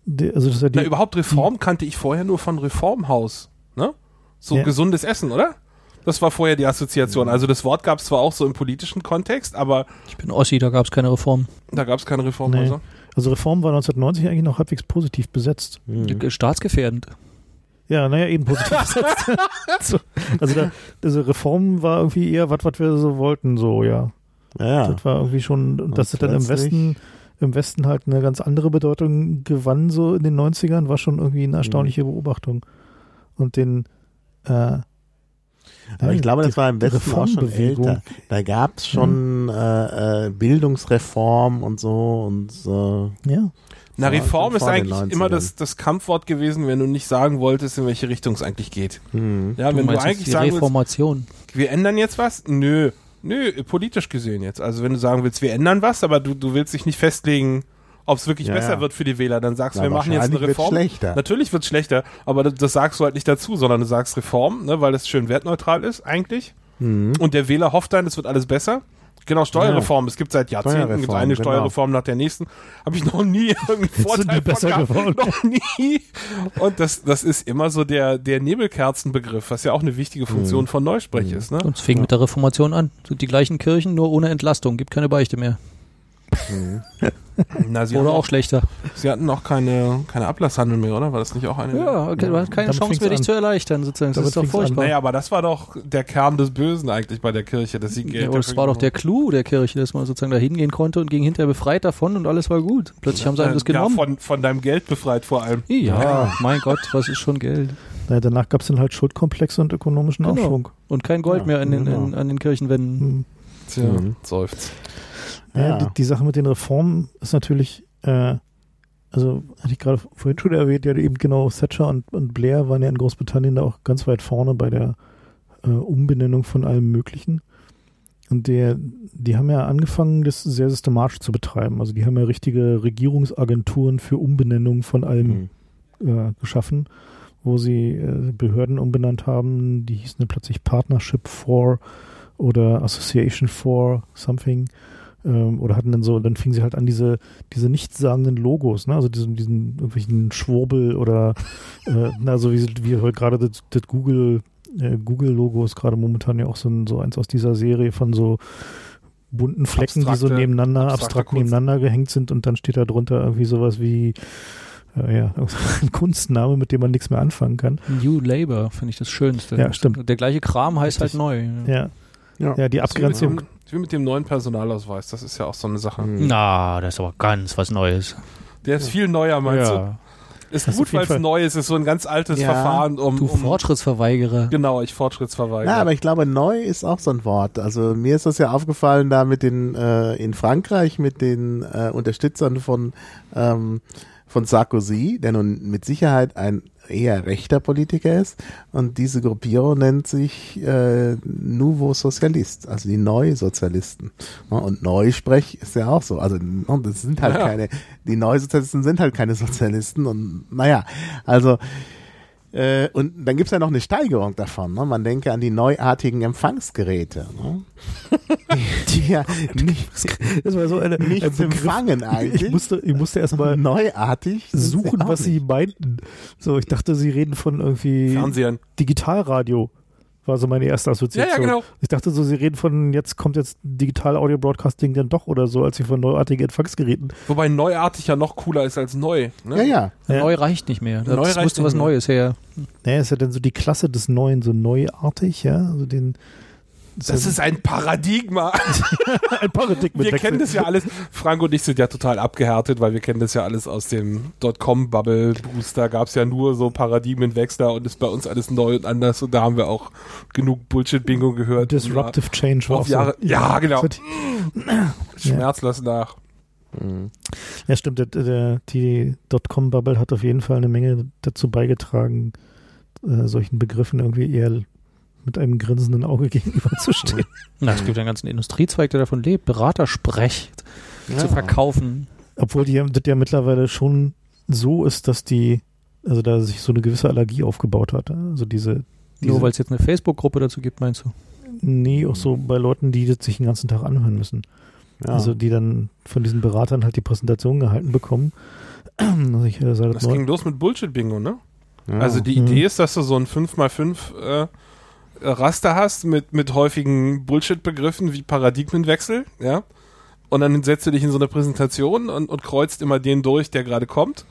Der, also das ja die, Na, überhaupt Reform kannte ich vorher nur von Reformhaus. Ne? So Ja. gesundes Essen, oder? Das war vorher die Assoziation. Also das Wort gab es zwar auch so im politischen Kontext, aber Ich bin Ossi, da gab es keine Reform. da gab es keine Reformhäuser. also Reform war 1990 eigentlich noch halbwegs positiv besetzt. Mhm. Staatsgefährdend. Ja, naja, eben positiv besetzt. so, also da, diese Reform war irgendwie eher was, was wir so wollten, so, ja. Ja. Das war irgendwie schon, und dass es dann im Westen, im Westen halt eine ganz andere Bedeutung gewann, so in den 90ern, war schon irgendwie eine erstaunliche Beobachtung. Und den, äh, Aber ich glaube, das war im Westen auch schon älter. Da gab es schon äh, äh, Bildungsreform und so und so. ja. Na, Reform ist eigentlich 90ern. immer das, das Kampfwort gewesen, wenn du nicht sagen wolltest, in welche Richtung es eigentlich geht. Hm. Ja, wenn du meinst jetzt eigentlich die sagen willst, Reformation. wir ändern jetzt was? Nö. Nö, politisch gesehen jetzt. Also wenn du sagen willst, wir ändern was, aber du, du willst dich nicht festlegen, ob es wirklich Ja, besser ja. wird für die Wähler, dann sagst du, wir machen jetzt eine wahrscheinlich wird's Reform. schlechter. Natürlich wird es schlechter, aber das, das sagst du halt nicht dazu, sondern du sagst Reform, ne, weil es schön wertneutral ist eigentlich. Hm. Und der Wähler hofft dann, es wird alles besser. Genau, Steuerreform. Es gibt seit Jahrzehnten gibt Steuerreform, eine genau. Steuerreform nach der nächsten. Habe ich noch nie du Vorteil die besser gehabt. geworden? Noch nie. Und das, das ist immer so der, der Nebelkerzenbegriff, was ja auch eine wichtige Funktion von Neusprech ist. Ne? Und es fing mit der Reformation an. Sind die gleichen Kirchen, nur ohne Entlastung. Gibt keine Beichte mehr. Na, sie, Oder haben auch schlechter. sie hatten auch keine, keine Ablasshandel mehr, oder? War das nicht auch eine? Ja, okay, du hast keine damit Chance mehr, dich zu erleichtern, sozusagen. Das Damit ist doch fing's an. furchtbar. Naja, aber das war doch der Kern des Bösen eigentlich bei der Kirche, dass sie Geld Ja, das war doch der genommen Clou der Kirche, dass man sozusagen da hingehen konnte und ging hinterher befreit davon und alles war gut. Plötzlich haben sie einem haben. das Äh, ja, genommen. von, von deinem Geld befreit vor allem. Ja, mein Gott, was ist schon Geld? Naja, danach gab es dann halt Schuldkomplexe und ökonomischen Genau. Aufschwung. Und kein Gold Ja, mehr an den, genau. in, an den Kirchenwänden. Hm. Tja, Mhm. seufzt. Ja, Ja. Die, die Sache mit den Reformen ist natürlich, äh, also hatte ich gerade vorhin schon erwähnt, ja eben genau Thatcher und, und Blair waren ja in Großbritannien da auch ganz weit vorne bei der äh, Umbenennung von allem Möglichen. Und der, die haben ja angefangen, das sehr systematisch zu betreiben. Also die haben ja richtige Regierungsagenturen für Umbenennung von allem Mhm. äh, geschaffen, wo sie äh, Behörden umbenannt haben. Die hießen dann plötzlich Partnership for oder Association for something. Ähm, oder hatten dann so, dann fingen sie halt an, diese, diese nichtssagenden Logos, ne? also diesen, diesen irgendwelchen Schwurbel oder äh, na, so wie, wie heute gerade das, das Google, äh, Google-Logo ist gerade momentan ja auch so, ein, so eins aus dieser Serie von so bunten Flecken, die so Abstrakte- nebeneinander, abstrakte abstrakt Kunst. nebeneinander gehängt sind und dann steht da drunter irgendwie sowas wie äh, ja, ein Kunstname, mit dem man nichts mehr anfangen kann. New Labor finde ich das Schönste. Ja, stimmt. Der gleiche Kram heißt Richtig. halt neu. Ja, Ja. ja die Abgrenzung. dem- Wie mit dem neuen Personalausweis, das ist ja auch so eine Sache. Mhm. Na, das ist aber ganz was Neues. Der ist viel neuer, meinst ja. du? Ist Das gut, weil es neu ist. Ist so ein ganz altes Ja. Verfahren, um. Du um Fortschrittsverweigerer. Genau, ich Fortschrittsverweigerer. Na, aber ich glaube, neu ist auch so ein Wort. Also mir ist das ja aufgefallen da mit den äh, in Frankreich mit den äh, Unterstützern von ähm, von Sarkozy, der nun mit Sicherheit ein eher rechter Politiker ist. Und diese Gruppierung nennt sich äh, Nouveau Sozialist, also die Neusozialisten. Und Neusprech ist ja auch so. Also und das sind halt Ja. keine, die Neusozialisten sind halt keine Sozialisten. Und naja, also äh, und dann gibt's ja noch eine Steigerung davon. Ne? Man denke an die neuartigen Empfangsgeräte. Ne? die ja nicht, Das war so eine, ein nichts Begriff. empfangen eigentlich. Ich musste, ich musste erstmal Neuartig suchen, was sie nicht. meinten. So, ich dachte, sie reden von irgendwie Fernsehern. Digitalradio. War so meine erste Assoziation. Ja, ja, genau. Ich dachte so, sie reden von, jetzt kommt jetzt Digital Audio Broadcasting dann doch oder so, als sie von neuartigen Empfangsgeräten. Wobei neuartig ja noch cooler ist als neu. Ne? Ja, ja. Ja. Neu reicht nicht mehr. Neu Das reicht musste was mehr. Neues her. Naja, ist ja dann so die Klasse des Neuen, so neuartig, ja. Also den. Das ist ein Paradigma. ein Paradigma. Wir kennen das ja alles. Frank und ich sind ja total abgehärtet, weil wir kennen das ja alles aus dem Dotcom-Bubble-Boost. Da gab es ja nur so Paradigmenwechsler und ist bei uns alles neu und anders. Und da haben wir auch genug Bullshit-Bingo gehört. Disruptive Change war auch so. Jahre- ja, genau. Das hat- Schmerzlos nach. Mhm. Ja, stimmt. Der, der, die Dotcom-Bubble hat auf jeden Fall eine Menge dazu beigetragen, äh, solchen Begriffen irgendwie eher mit einem grinsenden Auge gegenüberzustehen. Na, es gibt einen ganzen Industriezweig, der davon lebt, Beratersprech zu verkaufen. Obwohl die, das ja mittlerweile schon so ist, dass die, also da sich so eine gewisse Allergie aufgebaut hat. Also diese, diese Nur weil es jetzt eine Facebook-Gruppe dazu gibt, meinst du? nee, auch so bei Leuten, die das sich den ganzen Tag anhören müssen. Ja. Also die dann von diesen Beratern halt die Präsentation gehalten bekommen. Also ich äh, sage das Das ging los mit Bullshit-Bingo, ne? ja. Also die Mhm. Idee ist, dass du so ein 5x5 äh, Raster hast mit, mit häufigen Bullshit-Begriffen wie Paradigmenwechsel, ja. Und dann setzt du dich in so eine Präsentation und, und kreuzt immer den durch, der gerade kommt.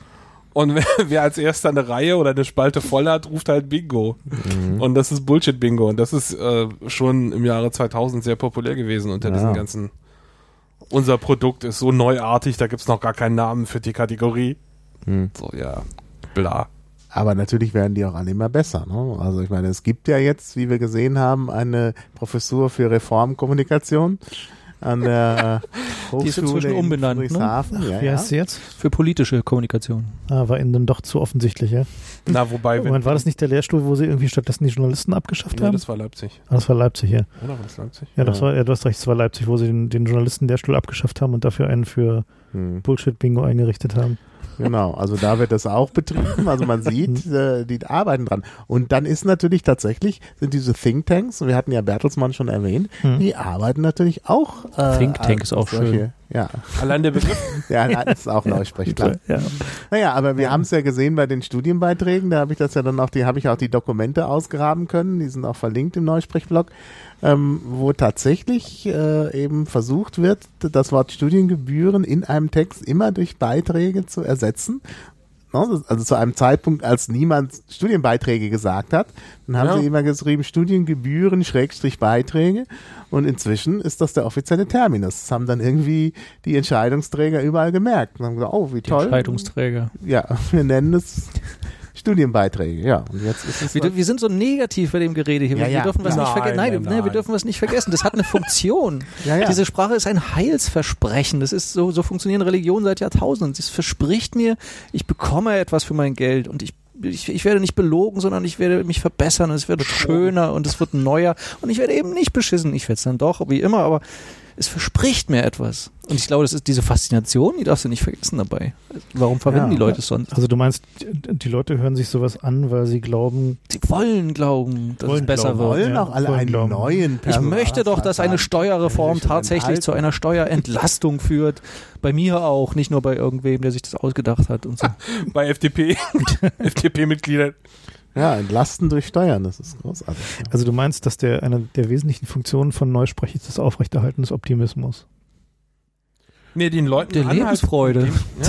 Und wer, wer als erster eine Reihe oder eine Spalte voll hat, ruft halt Bingo. Mhm. Und das ist Bullshit-Bingo. Und das ist äh, schon im Jahre 2000 sehr populär gewesen unter Ja. diesen ganzen. Unser Produkt ist so neuartig, da gibt's noch gar keinen Namen für die Kategorie. Mhm. So, ja, bla. Aber natürlich werden die auch alle immer besser. Ne? Also ich meine, es gibt ja jetzt, wie wir gesehen haben, eine Professur für Reformkommunikation an der Hochschule Die ist inzwischen in umbenannt, ne? Friedrichshafen. Ja, Wie heißt sie jetzt? Für politische Kommunikation. Ah, war ihnen dann doch zu offensichtlich, ja. Na, wobei, wenn. Moment, war das nicht der Lehrstuhl, wo sie irgendwie stattdessen die Journalisten abgeschafft Nee, haben? das war Leipzig. ah, das war Leipzig, ja. Oder war das Leipzig? Ja, das Ja. war, ja, du hast recht, es war Leipzig, wo sie den, den Journalisten-Lehrstuhl abgeschafft haben und dafür einen für Hm. Bullshit-Bingo eingerichtet haben. Genau, also da wird das auch betrieben. Also man sieht, äh, die arbeiten dran. Und dann ist natürlich tatsächlich, sind diese Thinktanks, und wir hatten ja Bertelsmann schon erwähnt, Hm. die arbeiten natürlich auch. Äh, Think Tank als ist auch schön. Ja, Allein der Begriff. ja, das ist auch Neusprech, klar. Ja. Naja, aber wir haben es ja gesehen bei den Studienbeiträgen, da habe ich das ja dann auch, die habe ich auch die Dokumente ausgraben können, die sind auch verlinkt im Neusprechblog, ähm, wo tatsächlich äh, eben versucht wird, das Wort Studiengebühren in einem Text immer durch Beiträge zu ersetzen. Ne, Also zu einem Zeitpunkt, als niemand Studienbeiträge gesagt hat, dann haben Ja. sie immer geschrieben Studiengebühren Schrägstrich Beiträge und inzwischen ist das der offizielle Terminus. Das haben dann irgendwie die Entscheidungsträger überall gemerkt und haben gesagt, oh wie Die toll. Entscheidungsträger. Ja, wir nennen es Studienbeiträge, ja. Und jetzt ist es Wir, wir sind so negativ bei dem Gerede hier. Ja, wir ja, dürfen was klar. nicht vergessen. Nein, Nein, nein, nein, wir nein. dürfen was nicht vergessen. Das hat eine Funktion. Ja. Diese Sprache ist ein Heilsversprechen. Das ist so, so funktionieren Religionen seit Jahrtausenden. Es verspricht mir, ich bekomme etwas für mein Geld und ich ich, ich werde nicht belogen, sondern ich werde mich verbessern und es wird schöner und es wird neuer und ich werde eben nicht beschissen. Ich werde es dann doch, wie immer, aber es verspricht mir etwas. Und ich glaube, das ist diese Faszination, die darfst du nicht vergessen dabei. Warum verwenden Ja. die Leute es sonst? Also du meinst, die Leute hören sich sowas an, weil sie glauben, Sie wollen glauben, dass Wollen es besser glauben, wird. wollen Ja, auch alle wollen einen glauben. neuen Ich möchte doch, dass eine Steuerreform tatsächlich zu einer Steuerentlastung führt. Bei mir auch, nicht nur bei irgendwem, der sich das ausgedacht hat und so. Bei FDP, FDP-Mitgliedern. Ja, entlasten durch Steuern, das ist großartig. Ja. also du meinst, dass der eine der wesentlichen Funktionen von Neusprech ist das Aufrechterhalten des Optimismus. Nee, den Leuten Der Anhalt- Lebensfreude.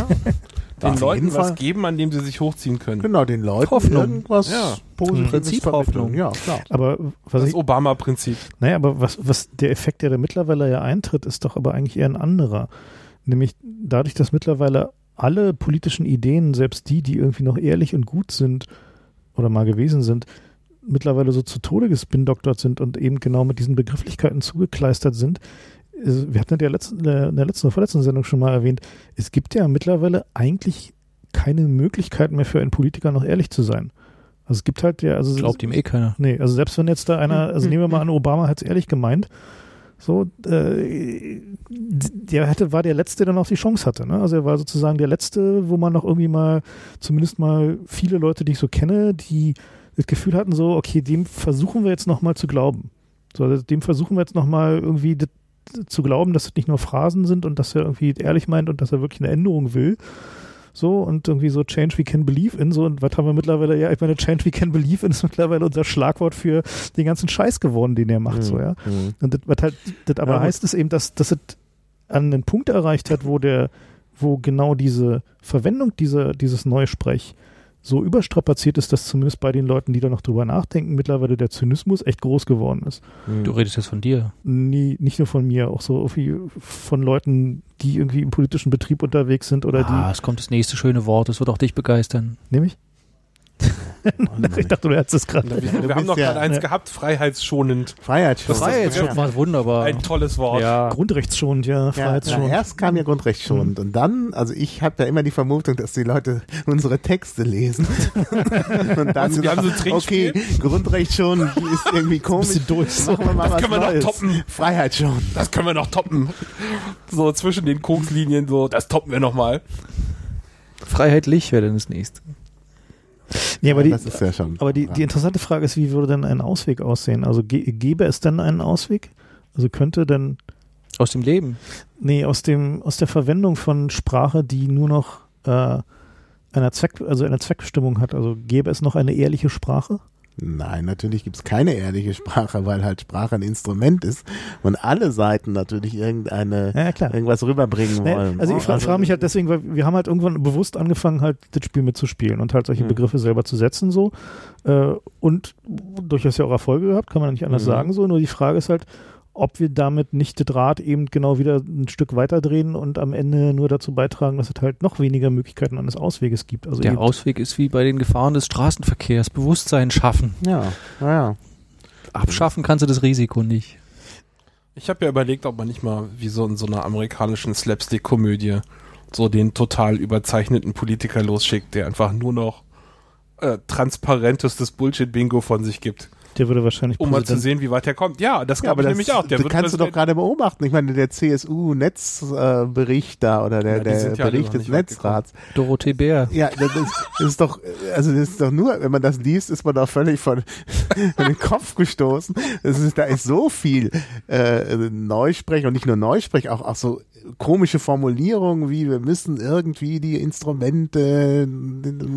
Den, ja, den Leuten was geben, an dem sie sich hochziehen können. Genau, den Leuten Hoffnung. irgendwas Ja. Positives Prinzip. Hoffnung. Ja, klar. Aber was Das Obama-Prinzip. naja, aber was, was der Effekt, der da mittlerweile ja eintritt, ist doch aber eigentlich eher ein anderer. Nämlich dadurch, dass mittlerweile alle politischen Ideen, selbst die, die irgendwie noch ehrlich und gut sind oder mal gewesen sind, mittlerweile so zu Tode gespindoktert sind und eben genau mit diesen Begrifflichkeiten zugekleistert sind. Wir hatten letzten, in der letzten oder vorletzten Sendung schon mal erwähnt, es gibt ja mittlerweile eigentlich keine Möglichkeit mehr für einen Politiker noch ehrlich zu sein. Also es gibt halt ja, also Glaubt ihm eh keiner. Nee, also selbst wenn jetzt da einer, also nehmen wir mal an, Obama hat es ehrlich gemeint, so, äh, der hätte, war der Letzte, der noch die Chance hatte. Ne? Also er war sozusagen der Letzte, wo man noch irgendwie mal, zumindest mal viele Leute, die ich so kenne, die das Gefühl hatten, so, okay, dem versuchen wir jetzt nochmal zu glauben. So, also dem versuchen wir jetzt nochmal irgendwie zu glauben, dass das nicht nur Phrasen sind und dass er irgendwie ehrlich meint und dass er wirklich eine Änderung will. So, und irgendwie so Change we can believe in. So, und was haben wir mittlerweile? Ja, ich meine, Change we can believe in ist mittlerweile unser Schlagwort für den ganzen Scheiß geworden, den er macht. So, ja. Mhm. Und das, was halt, das aber Ja, heißt, ist eben, dass, dass es an einen Punkt erreicht hat, wo der, wo genau diese Verwendung dieser, dieses Neusprech so überstrapaziert ist, dass zumindest bei den Leuten, die da noch drüber nachdenken, mittlerweile der Zynismus echt groß geworden ist. Mhm. Du redest jetzt von dir. Nie, nicht nur von mir, auch so irgendwie von Leuten, die irgendwie im politischen Betrieb unterwegs sind oder ah, es kommt das nächste schöne Wort, es wird auch dich begeistern. die. Nämlich? ich dachte, du hättest es gerade. Wir, wir haben noch ja- gerade eins Ja. gehabt, freiheitsschonend. Freiheitsschutz. Das ist Freiheitsschutz ja. war wunderbar. Ein tolles Wort. ja. Grundrechtsschonend, ja, Ja, freiheitsschonend. erst kam ja grundrechtsschonend und dann, also ich habe ja immer die Vermutung, dass die Leute unsere Texte lesen und dann Also, wir haben so ein okay, grundrechtsschonend ist irgendwie komisch. bisschen durch. Machen wir mal was können wir noch Neues. toppen. Freiheitsschonend. Das können wir noch toppen. So zwischen den Kokslinien, so, das toppen wir nochmal. Freiheitlich wäre dann das nächste. Nee, aber die, das ist ja schon. Aber die, die interessante Frage ist, wie würde denn ein Ausweg aussehen? Also ge gäbe es denn einen Ausweg? Also könnte denn, Aus dem Leben. nee, aus dem, aus der Verwendung von Sprache, die nur noch äh, einer Zweck, also eine Zweckbestimmung hat, also gäbe es noch eine ehrliche Sprache? Nein, natürlich gibt's keine ehrliche Sprache, weil halt Sprache ein Instrument ist und alle Seiten natürlich irgendeine Ja, irgendwas rüberbringen wollen. also ich fra frage mich halt deswegen, weil wir haben halt irgendwann bewusst angefangen, halt das Spiel mitzuspielen und halt solche Mhm. Begriffe selber zu setzen so äh, und durchaus ja auch Erfolge gehabt, kann man nicht anders Mhm. sagen so. Nur die Frage ist halt, ob wir damit nicht das Rad eben genau wieder ein Stück weiter drehen und am Ende nur dazu beitragen, dass es halt noch weniger Möglichkeiten eines Ausweges gibt. Also Der Ausweg ist wie bei den Gefahren des Straßenverkehrs. Bewusstsein schaffen. ja, ja. Abschaffen kannst du das Risiko nicht. Ich habe ja überlegt, ob man nicht mal wie so in so einer amerikanischen Slapstick-Komödie so den total überzeichneten Politiker losschickt, der einfach nur noch äh, transparentestes Bullshit-Bingo von sich gibt, der würde wahrscheinlich um mal zu sehen, wie weit er kommt. Ja, das Ja, glaube aber ich das, nämlich auch. Der das wird kannst du doch gerade beobachten. Ich meine, der CSU-Netzbericht da oder der, Ja, der ja Bericht des Netzrats. Dorothee Bär. Ja, das ist, das ist doch, also das ist doch nur, wenn man das liest, ist man doch völlig von, von den Kopf gestoßen. Das ist, da ist so viel äh, Neusprech und nicht nur Neusprech, auch, auch so komische Formulierungen wie wir müssen irgendwie die Instrumente,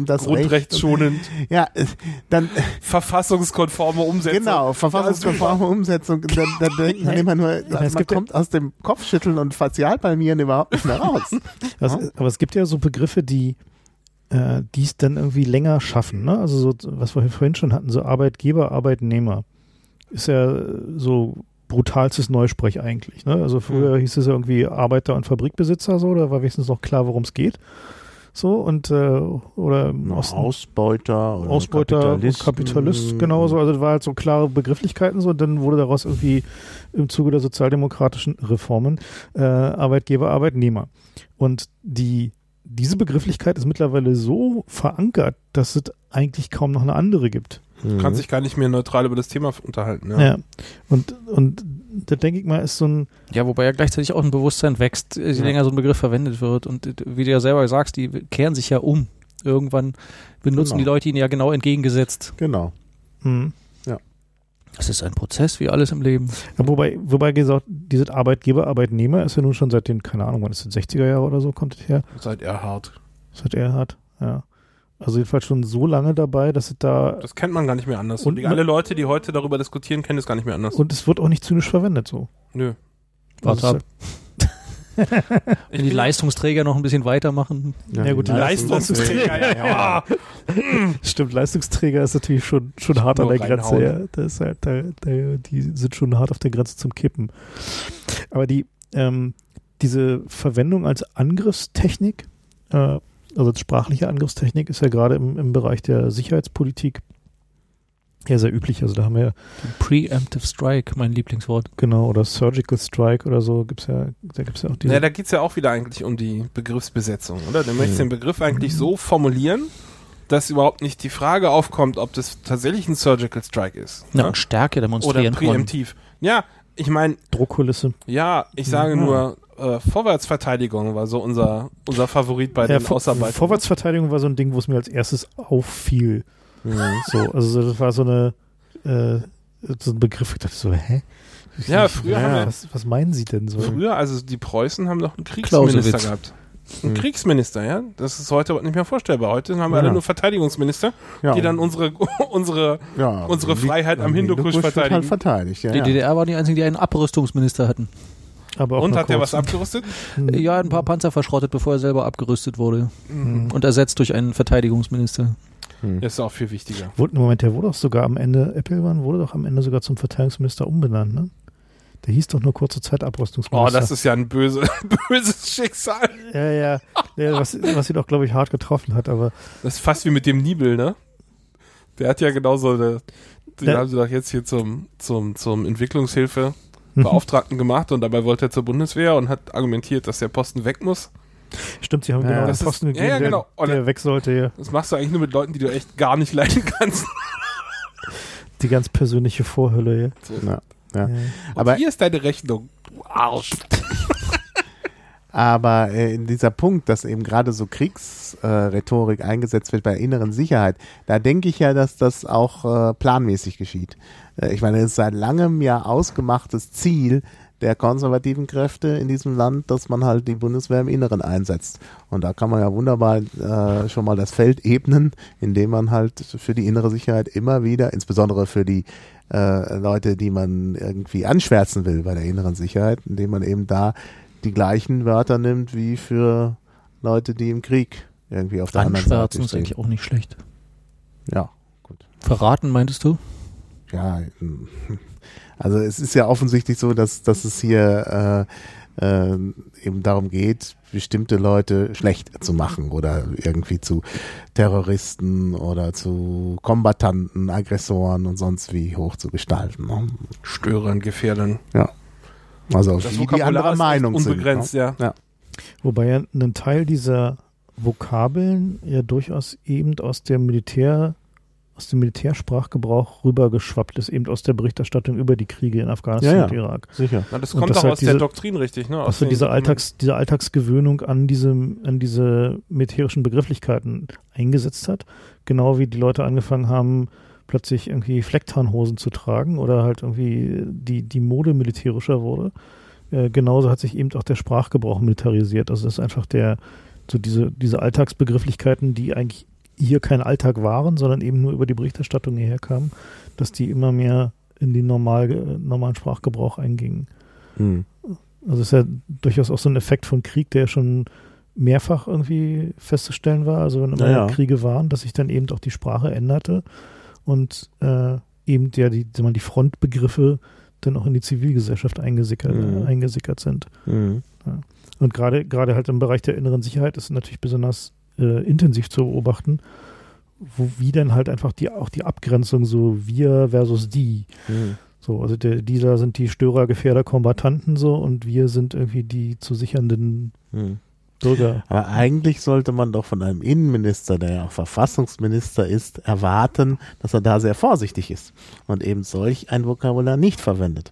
das Recht, Grundrechtsschonend, ja, äh, dann verfassungskonforme Umsetzung. Genau, verfassungskonforme Umsetzung. Da, da denkt man immer nur, es man gibt ja- kommt aus dem Kopfschütteln und Fazialpalmieren überhaupt nicht mehr raus. Was, Ja. aber es gibt ja so Begriffe, die äh, die es dann irgendwie länger schaffen. Ne? Also so, was wir vorhin schon hatten, so Arbeitgeber, Arbeitnehmer. Ist ja so brutalstes Neusprech eigentlich. Ne? Also früher hieß es ja irgendwie Arbeiter und Fabrikbesitzer so, da war wenigstens noch klar, worum es geht. So und äh, oder im Osten Ausbeuter oder Ausbeuter und Kapitalisten. Kapitalist, genauso. Also das war halt so klare Begrifflichkeiten so und dann wurde daraus irgendwie im Zuge der sozialdemokratischen Reformen äh, Arbeitgeber, Arbeitnehmer. Und die diese Begrifflichkeit ist mittlerweile so verankert, dass es eigentlich kaum noch eine andere gibt. Mhm. Kann sich gar nicht mehr neutral über das Thema unterhalten. Ja. Ja. Und, und da denke ich mal, ist so ein, Ja, wobei ja gleichzeitig auch ein Bewusstsein wächst, je Ja. länger so ein Begriff verwendet wird. Und äh, wie du ja selber sagst, die kehren sich ja um. Irgendwann benutzen Genau. die Leute ihn ja genau entgegengesetzt. Genau. hm. Das ist ein Prozess, wie alles im Leben. Ja, wobei, wobei gesagt, dieses Arbeitgeber, Arbeitnehmer ist ja nun schon seit den, keine Ahnung, wann ist das, 60er Jahre oder so, kommt es her, Seid Erhard. seit Erhard, ja. Also jedenfalls schon so lange dabei, dass es da, Das kennt man gar nicht mehr anders. Und Und alle Leute, die heute darüber diskutieren, kennen es gar nicht mehr anders. und es wird auch nicht zynisch verwendet so. Nö. Warte ab. Wenn die Leistungsträger noch ein bisschen weitermachen. Ja, gut, die Leistungsträger, ja, ja. Stimmt, Leistungsträger ist natürlich schon, schon hart an der Grenze. Ja. Das ist halt, da, da, die sind schon hart auf der Grenze zum Kippen. Aber die, ähm, diese Verwendung als Angriffstechnik, äh, also als sprachliche Angriffstechnik, ist ja gerade im, im Bereich der Sicherheitspolitik ja sehr üblich. Also da haben wir Preemptive Strike, mein Lieblingswort. genau, oder Surgical Strike oder so, gibt's ja, da gibt's ja auch diese. Ja, da geht's ja auch wieder eigentlich um die Begriffsbesetzung, oder? Du möchtest Mhm. den Begriff eigentlich so formulieren, dass überhaupt nicht die Frage aufkommt, ob das tatsächlich ein Surgical Strike ist. Ja, ne? und Stärke Oder demonstrieren wollen. präemptiv. Ja, ich meine, Druckkulisse. ja, ich sage Ja. nur, äh, Vorwärtsverteidigung war so unser, unser Favorit bei Ja, den Vor Ausarbeitungen. Vorwärtsverteidigung war so ein Ding, wo es mir als erstes auffiel. So, also das war so eine äh, so ein Begriff, ich dachte so, hä? Ja, früher haben wir- was, was meinen Sie denn so? Früher, also die Preußen haben noch einen Kriegsminister Clausewitz. gehabt. Ein Mhm. Kriegsminister, ja. Das ist heute aber nicht mehr vorstellbar. Heute haben wir Ja. alle nur Verteidigungsminister, Ja, die dann unsere, unsere, ja, unsere Freiheit am Hindukusch wird verteidigen. Halt verteidigt ja, Die ja. DDR waren die einzigen, die einen Abrüstungsminister hatten. Aber auch und hat der kurz. was abgerüstet? Hm. Ja, ein paar Panzer verschrottet, bevor er selber abgerüstet wurde. Hm. Und ersetzt durch einen Verteidigungsminister. Hm. Das ist auch viel wichtiger. Wurde, Moment, der wurde doch sogar am Ende, Appleman wurde doch am Ende sogar zum Verteidigungsminister umbenannt, ne? Der hieß doch nur kurze Zeit Oh, Abrüstungsminister. das ist ja ein böse, böses Schicksal. ja, ja, ja was, was sie doch, glaube ich, hart getroffen hat, aber Das ist fast wie mit dem Nibel, ne? Der hat ja genauso, eine, den Ja. haben sie doch jetzt hier zum, zum, zum Entwicklungshilfe Mhm. Beauftragten gemacht und dabei wollte er zur Bundeswehr und hat argumentiert, dass der Posten weg muss. stimmt, sie haben Ja, genau den das ist- Posten ja, gegeben, ja, genau. der, der weg sollte, ja. Das machst du eigentlich nur mit Leuten, die du echt gar nicht leiden kannst. Die ganz persönliche Vorhülle, ja. So. Ja. Ja. ja. Und Aber- hier ist deine Rechnung. Du Arsch. Aber äh, in dieser Punkt, dass eben gerade so Kriegsrhetorik äh, eingesetzt wird bei inneren Sicherheit, da denke ich ja, dass das auch äh, planmäßig geschieht. Äh, ich meine, es ist seit langem ja ausgemachtes Ziel der konservativen Kräfte in diesem Land, dass man halt die Bundeswehr im Inneren einsetzt. Und da kann man ja wunderbar äh, schon mal das Feld ebnen, indem man halt für die innere Sicherheit immer wieder, insbesondere für die Leute, die man irgendwie anschwärzen will bei der inneren Sicherheit, indem man eben da die gleichen Wörter nimmt wie für Leute, die im Krieg irgendwie auf der anderen Seite Anschwärzen ist stehen. eigentlich auch nicht schlecht. Ja, gut. Verraten, meintest du? Ja, also es ist ja offensichtlich so, dass, dass es hier äh, äh, eben darum geht, bestimmte Leute schlecht zu machen oder irgendwie zu Terroristen oder zu Kombattanten, Aggressoren und sonst wie hoch zu gestalten. Ne? Stören, gefährden. Also Das die, die echt Meinung unbegrenzt, sind. ne? ja. Wobei ja ein Teil dieser Vokabeln ja durchaus eben aus der Militär, aus dem Militärsprachgebrauch rübergeschwappt ist, eben aus der Berichterstattung über die Kriege in Afghanistan Ja, ja. und Irak. Sicher. Na, das kommt das auch halt aus der diese- Doktrin richtig, ne? Aus Also diese. Alltags, diese Alltagsgewöhnung an diese, an diese militärischen Begrifflichkeiten eingesetzt hat. Genau wie die Leute angefangen haben, plötzlich irgendwie Flecktarnhosen zu tragen oder halt irgendwie die, die Mode militärischer wurde. Äh, genauso hat sich eben auch der Sprachgebrauch militarisiert. Also das ist einfach der, so diese, diese Alltagsbegrifflichkeiten, die eigentlich hier kein Alltag waren, sondern eben nur über die Berichterstattung hierher kamen, dass die immer mehr in den normal, äh, normalen Sprachgebrauch eingingen. Hm. Also es ist ja durchaus auch so ein Effekt von Krieg, der schon mehrfach irgendwie festzustellen war. Also wenn immer Ja, ja. Kriege waren, dass sich dann eben auch die Sprache änderte und äh, eben ja die, die Frontbegriffe dann auch in die Zivilgesellschaft eingesickert, Mhm. äh, eingesickert sind. Hm. Und gerade gerade halt im Bereich der inneren Sicherheit ist es natürlich besonders äh, intensiv zu beobachten, wo wie dann halt einfach die auch die Abgrenzung so wir versus die Hm. so, also der, die da sind die Störer, Gefährder, Kombattanten so und wir sind irgendwie die zu sichernden Bürger. Aber eigentlich sollte man doch von einem Innenminister, der ja auch Verfassungsminister ist, erwarten, dass er da sehr vorsichtig ist und eben solch ein Vokabular nicht verwendet.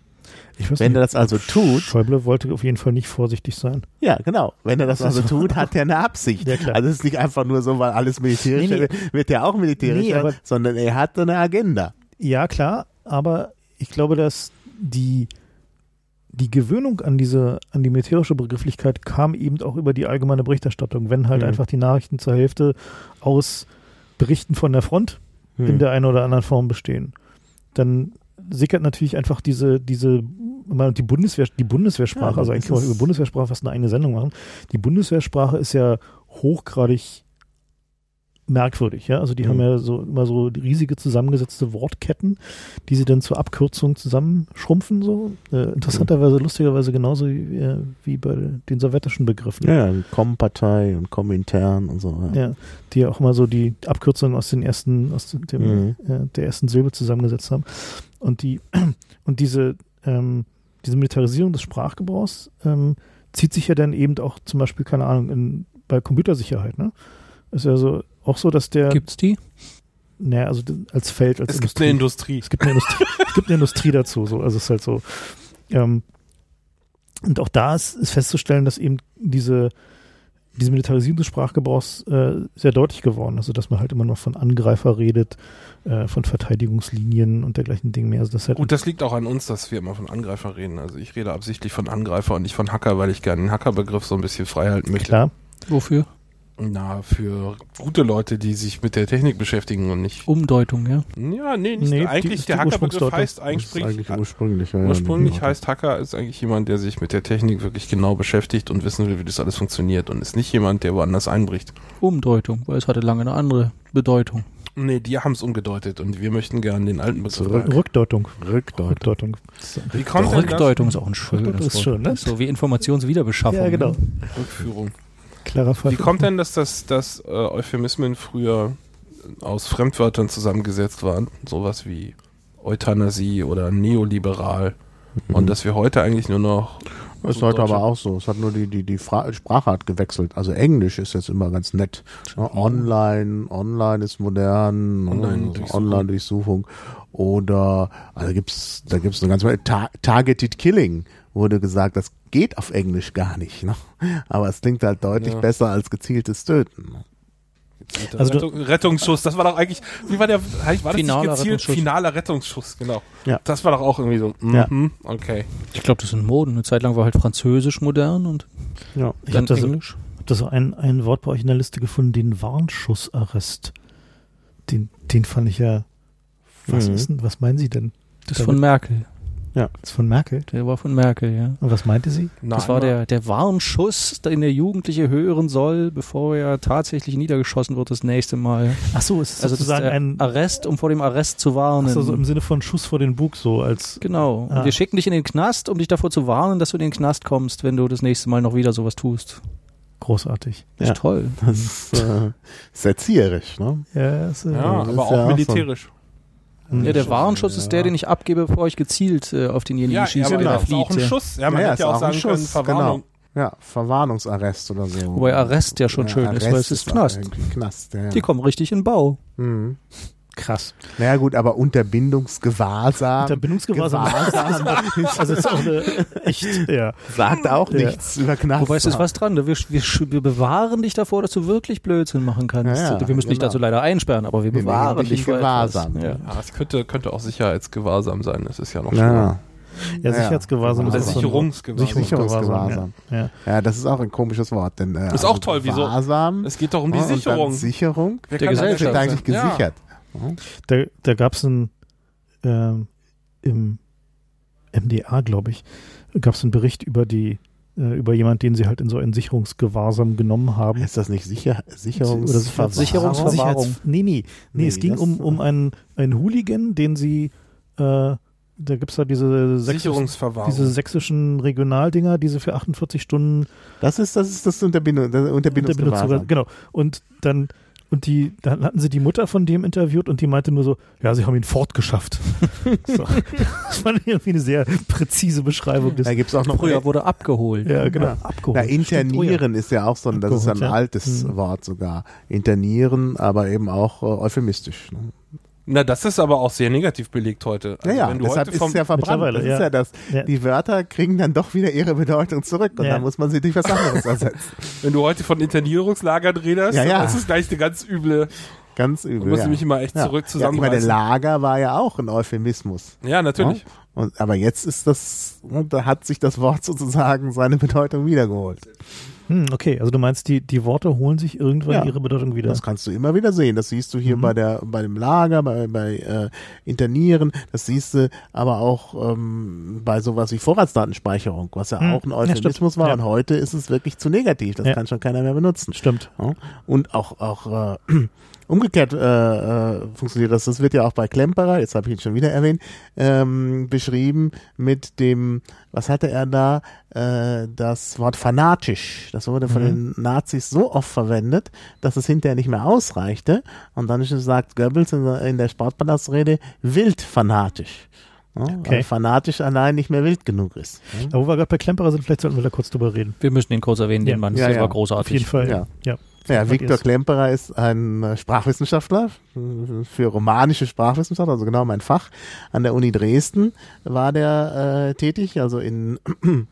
Wenn nicht, er das also tut, Schäuble wollte auf jeden Fall nicht vorsichtig sein. ja genau, wenn er das also tut, hat er eine Absicht. Ja. Also es ist nicht einfach nur so, weil alles militärisch Nee, nee. wird, wird er auch militärisch, Nee, aber- sondern er hat eine Agenda. Ja, klar, aber ich glaube, dass die, die Gewöhnung an diese, an die militärische Begrifflichkeit kam eben auch über die allgemeine Berichterstattung. Wenn halt Mhm. einfach die Nachrichten zur Hälfte aus Berichten von der Front Hm. in der einen oder anderen Form bestehen, dann sickert natürlich einfach diese, diese, die Bundeswehr, die Bundeswehrsprache, Ja, also eigentlich kann man über Bundeswehrsprache fast eine eigene Sendung machen. Die Bundeswehrsprache ist ja hochgradig merkwürdig, ja. Also die Mhm. haben ja so immer so riesige zusammengesetzte Wortketten, die sie dann zur Abkürzung zusammenschrumpfen, so. Äh, interessanterweise, lustigerweise genauso wie, äh, wie bei den sowjetischen Begriffen. Ja, ja, Kompartei und Komintern und so. Ja. Ja, die auch mal so die Abkürzung aus den ersten, aus dem, Mhm. äh, der ersten Silbe zusammengesetzt haben. Und die, und diese, ähm, diese Militarisierung des Sprachgebrauchs ähm, zieht sich ja dann eben auch zum Beispiel, keine Ahnung, in, bei Computersicherheit, ne? Ist ja so, auch so, dass der, Gibt's die? naja, also als Feld, als Es gibt eine Industrie. es gibt eine Industrie, es gibt eine Industrie dazu, so, also es ist halt so. Ähm, und auch da ist, ist festzustellen, dass eben diese, diese Militarisierung des Sprachgebrauchs äh, sehr deutlich geworden. Also dass man halt immer noch von Angreifer redet, äh, von Verteidigungslinien und dergleichen Dingen mehr. Also das halt Gut, das liegt auch an uns, dass wir immer von Angreifer reden. Also ich rede absichtlich von Angreifer und nicht von Hacker, weil ich gerne den Hackerbegriff so ein bisschen frei halten möchte. klar. Wofür? Na, für gute Leute, die sich mit der Technik beschäftigen und nicht. Umdeutung, ja. Ja, nee, nicht Nee, die- eigentlich. ist der die Hackerbegriff heißt eigentlich, eigentlich sprich, ursprünglich. Ja, ja, ursprünglich die- heißt Hacker ist eigentlich jemand, der sich mit der Technik wirklich genau beschäftigt und wissen will, wie das alles funktioniert und ist nicht jemand, der woanders einbricht. Umdeutung, weil es hatte lange eine andere Bedeutung. Nee, die haben es umgedeutet und wir möchten gerne den alten Begriff. Rückdeutung. Rückdeutung. Rückdeutung. Wie kommt? Rückdeutung ist auch ein schönes Rückdeutung ist Wort. schön, ne? So wie Informationswiederbeschaffung. Ja, genau. Ne? Rückführung. Klarer Fall. Wie kommt denn, dass das dass, äh, Euphemismen früher aus Fremdwörtern zusammengesetzt waren? Sowas wie Euthanasie oder neoliberal. Und dass wir heute eigentlich nur noch. Das ist so heute aber auch so. Es hat nur die, die, die Fra Sprachart gewechselt. Also Englisch ist jetzt immer ganz nett. Ja, online, online ist modern, Online-Durchsuchung. Online-Durchsuchung. Oder, also gibt's, da gibt's eine ganze Menge. Ta Targeted Killing wurde gesagt, das geht auf Englisch gar nicht. Ne? Aber es klingt halt deutlich Ja. besser als gezieltes Töten. ne? Also du- Rettung, Rettungsschuss, das war doch eigentlich, wie war der, war das Finaler gezielt? Rettungsschuss. Finaler Rettungsschuss, genau. Ja. Das war doch auch irgendwie so, Ja. mhm, okay. Ich glaube, das sind Moden. Eine Zeit lang war halt Französisch modern und Ja. Ich dann habe da, so, Englisch. hab da so ein, ein Wort bei euch in der Liste gefunden, den Warnschussarrest. Den, den fand ich ja. Was Mhm. ist denn, was meinen Sie denn? Das ist von Merkel. Das ist von Merkel. Der war von Merkel, ja. Und was meinte sie? Das war der, der Warnschuss, den der Jugendliche hören soll, bevor er tatsächlich niedergeschossen wird das nächste Mal. Ach so, es ist Also das ist sozusagen der ein Arrest, um vor dem Arrest zu warnen. ach so, so im Sinne von Schuss vor den Bug, so als Genau. Und Ah. wir schicken dich in den Knast, um dich davor zu warnen, dass du in den Knast kommst, wenn du das nächste Mal noch wieder sowas tust. großartig. Das Ja. ist toll. Das ist äh, sehr zierisch, ne? Ja, ist, Ja, das aber ist auch ja auch so. Ja, der Ja. Warnschutz ist der, den ich abgebe, bevor ich gezielt äh, auf denjenigen Ja, schieße, aber der da ist auch ein. Ja. Schuss. Ja, man Ja, ja, hätte ja ist auch auch ein sagen können, Schuss, Verwarnung. Ja, Verwarnungsarrest oder so. Wobei Arrest ja schon schön ist, weil es ist auch Knast. Knast, ja. Die kommen richtig in den Bau. Mhm. Krass. Naja gut, aber Unterbindungsgewahrsam Unterbindungsgewahrsam. Gewahrsam Also es ist auch eine echt, ja. sagt auch Ja. nichts über Knast. Wobei es ist was dran. Wir, wir, wir bewahren dich davor, dass du wirklich Blödsinn machen kannst. Ja, ja, wir müssen dich genau. dazu leider einsperren, aber wir Wir bewahren dich dich Gewahrsam. Etwas. Ja. Ja, es könnte, könnte auch Sicherheitsgewahrsam sein. Das ist ja noch schlimmer. Ja, Ja, Ja, Sicherheitsgewahrsam Oder ist auch so ein- Sicherungsgewahrsam. Sicherungsgewahrsam. Ja. Ja. ja, das ist auch ein komisches Wort. Denn, äh, Ist auch toll, wieso? Gewahrsam Es geht doch um die ja, Sicherung. Sicherung. Wer Der Gesellschaft. wird eigentlich sein? Gesichert. Da, da gab es ein ähm, im MDA, glaube ich, gab es einen Bericht über die äh, über jemand, den sie halt in so ein Sicherungsgewahrsam genommen haben. Ist das nicht sicher, Oder Sicherungsverwahrung? Sicherungsverwahrung. Nee, nee, nee, Nee, es ging um, um einen, einen Hooligan, den sie, äh, da gibt es da diese, diese sächsischen Regionaldinger, diese für 48 Stunden Das ist das ist das Unterbindung, das Unterbindungsgewahrsam. Unterbindungsgewahrsam. Genau. Und dann und die, dann hatten sie die Mutter von dem interviewt und die meinte nur so, ja, sie haben ihn fortgeschafft. so. Das fand ich irgendwie eine sehr präzise Beschreibung des. Da gibt's auch noch Früher wurde abgeholt. Ja, genau. Ja. Abgeholt. Na, internieren ist ja auch so ein, das ist ein ja. altes Mhm. Wort sogar. Internieren, aber eben auch äh, euphemistisch. Ne? Na, das ist aber auch sehr negativ belegt heute. Ja, Also ja, wenn du deshalb heute ist es ja verbrannt. Das ist ja. ja das. Ja. Die Wörter kriegen dann doch wieder ihre Bedeutung zurück und Ja. dann muss man sie durch was anderes ersetzen. wenn du heute von Internierungslagern redest, Ja, ja. das ist gleich eine ganz üble. Ganz Da übel. musst ja. du mich immer echt ja. zurück Ja, ich meine. Lager war ja auch ein Euphemismus. Ja, natürlich. Und, aber jetzt ist das, da hat sich das Wort sozusagen seine Bedeutung wiedergeholt. Hm, okay, also du meinst, die, die Worte holen sich irgendwann Ja. ihre Bedeutung wieder. Das kannst du immer wieder sehen. Das siehst du hier Mhm. bei der bei dem Lager, bei, bei äh, Internieren. Das siehst du aber auch ähm, bei sowas wie Vorratsdatenspeicherung, was ja Mhm. auch ein Ja, Euphemismus stimmt. war. Ja. Und heute ist es wirklich zu negativ. Das Ja. kann schon keiner mehr benutzen. Stimmt. Ja? Und auch, auch äh, umgekehrt äh, äh, funktioniert das. Das wird ja auch bei Klemperer, jetzt habe ich ihn schon wieder erwähnt, ähm, beschrieben mit dem, was hatte er da, äh, das Wort fanatisch. Das wurde von Mhm. den Nazis so oft verwendet, dass es hinterher nicht mehr ausreichte. Und dann ist- sagt Goebbels in der, in der Sportpalastrede wild fanatisch. Ja, Okay. Weil fanatisch allein nicht mehr wild genug ist. Ja? Aber wo wir gerade bei Klemperer sind, vielleicht sollten wir da kurz drüber reden. Wir müssen ihn kurz erwähnen, Ja. den Mann. Ja, das ja. war Auf großartig. jeden Fall. Ja. Ja. Viktor? Klemperer ist ein äh, Sprachwissenschaftler äh, für romanische Sprachwissenschaft, also genau mein Fach. An der Uni Dresden war der äh, tätig, also in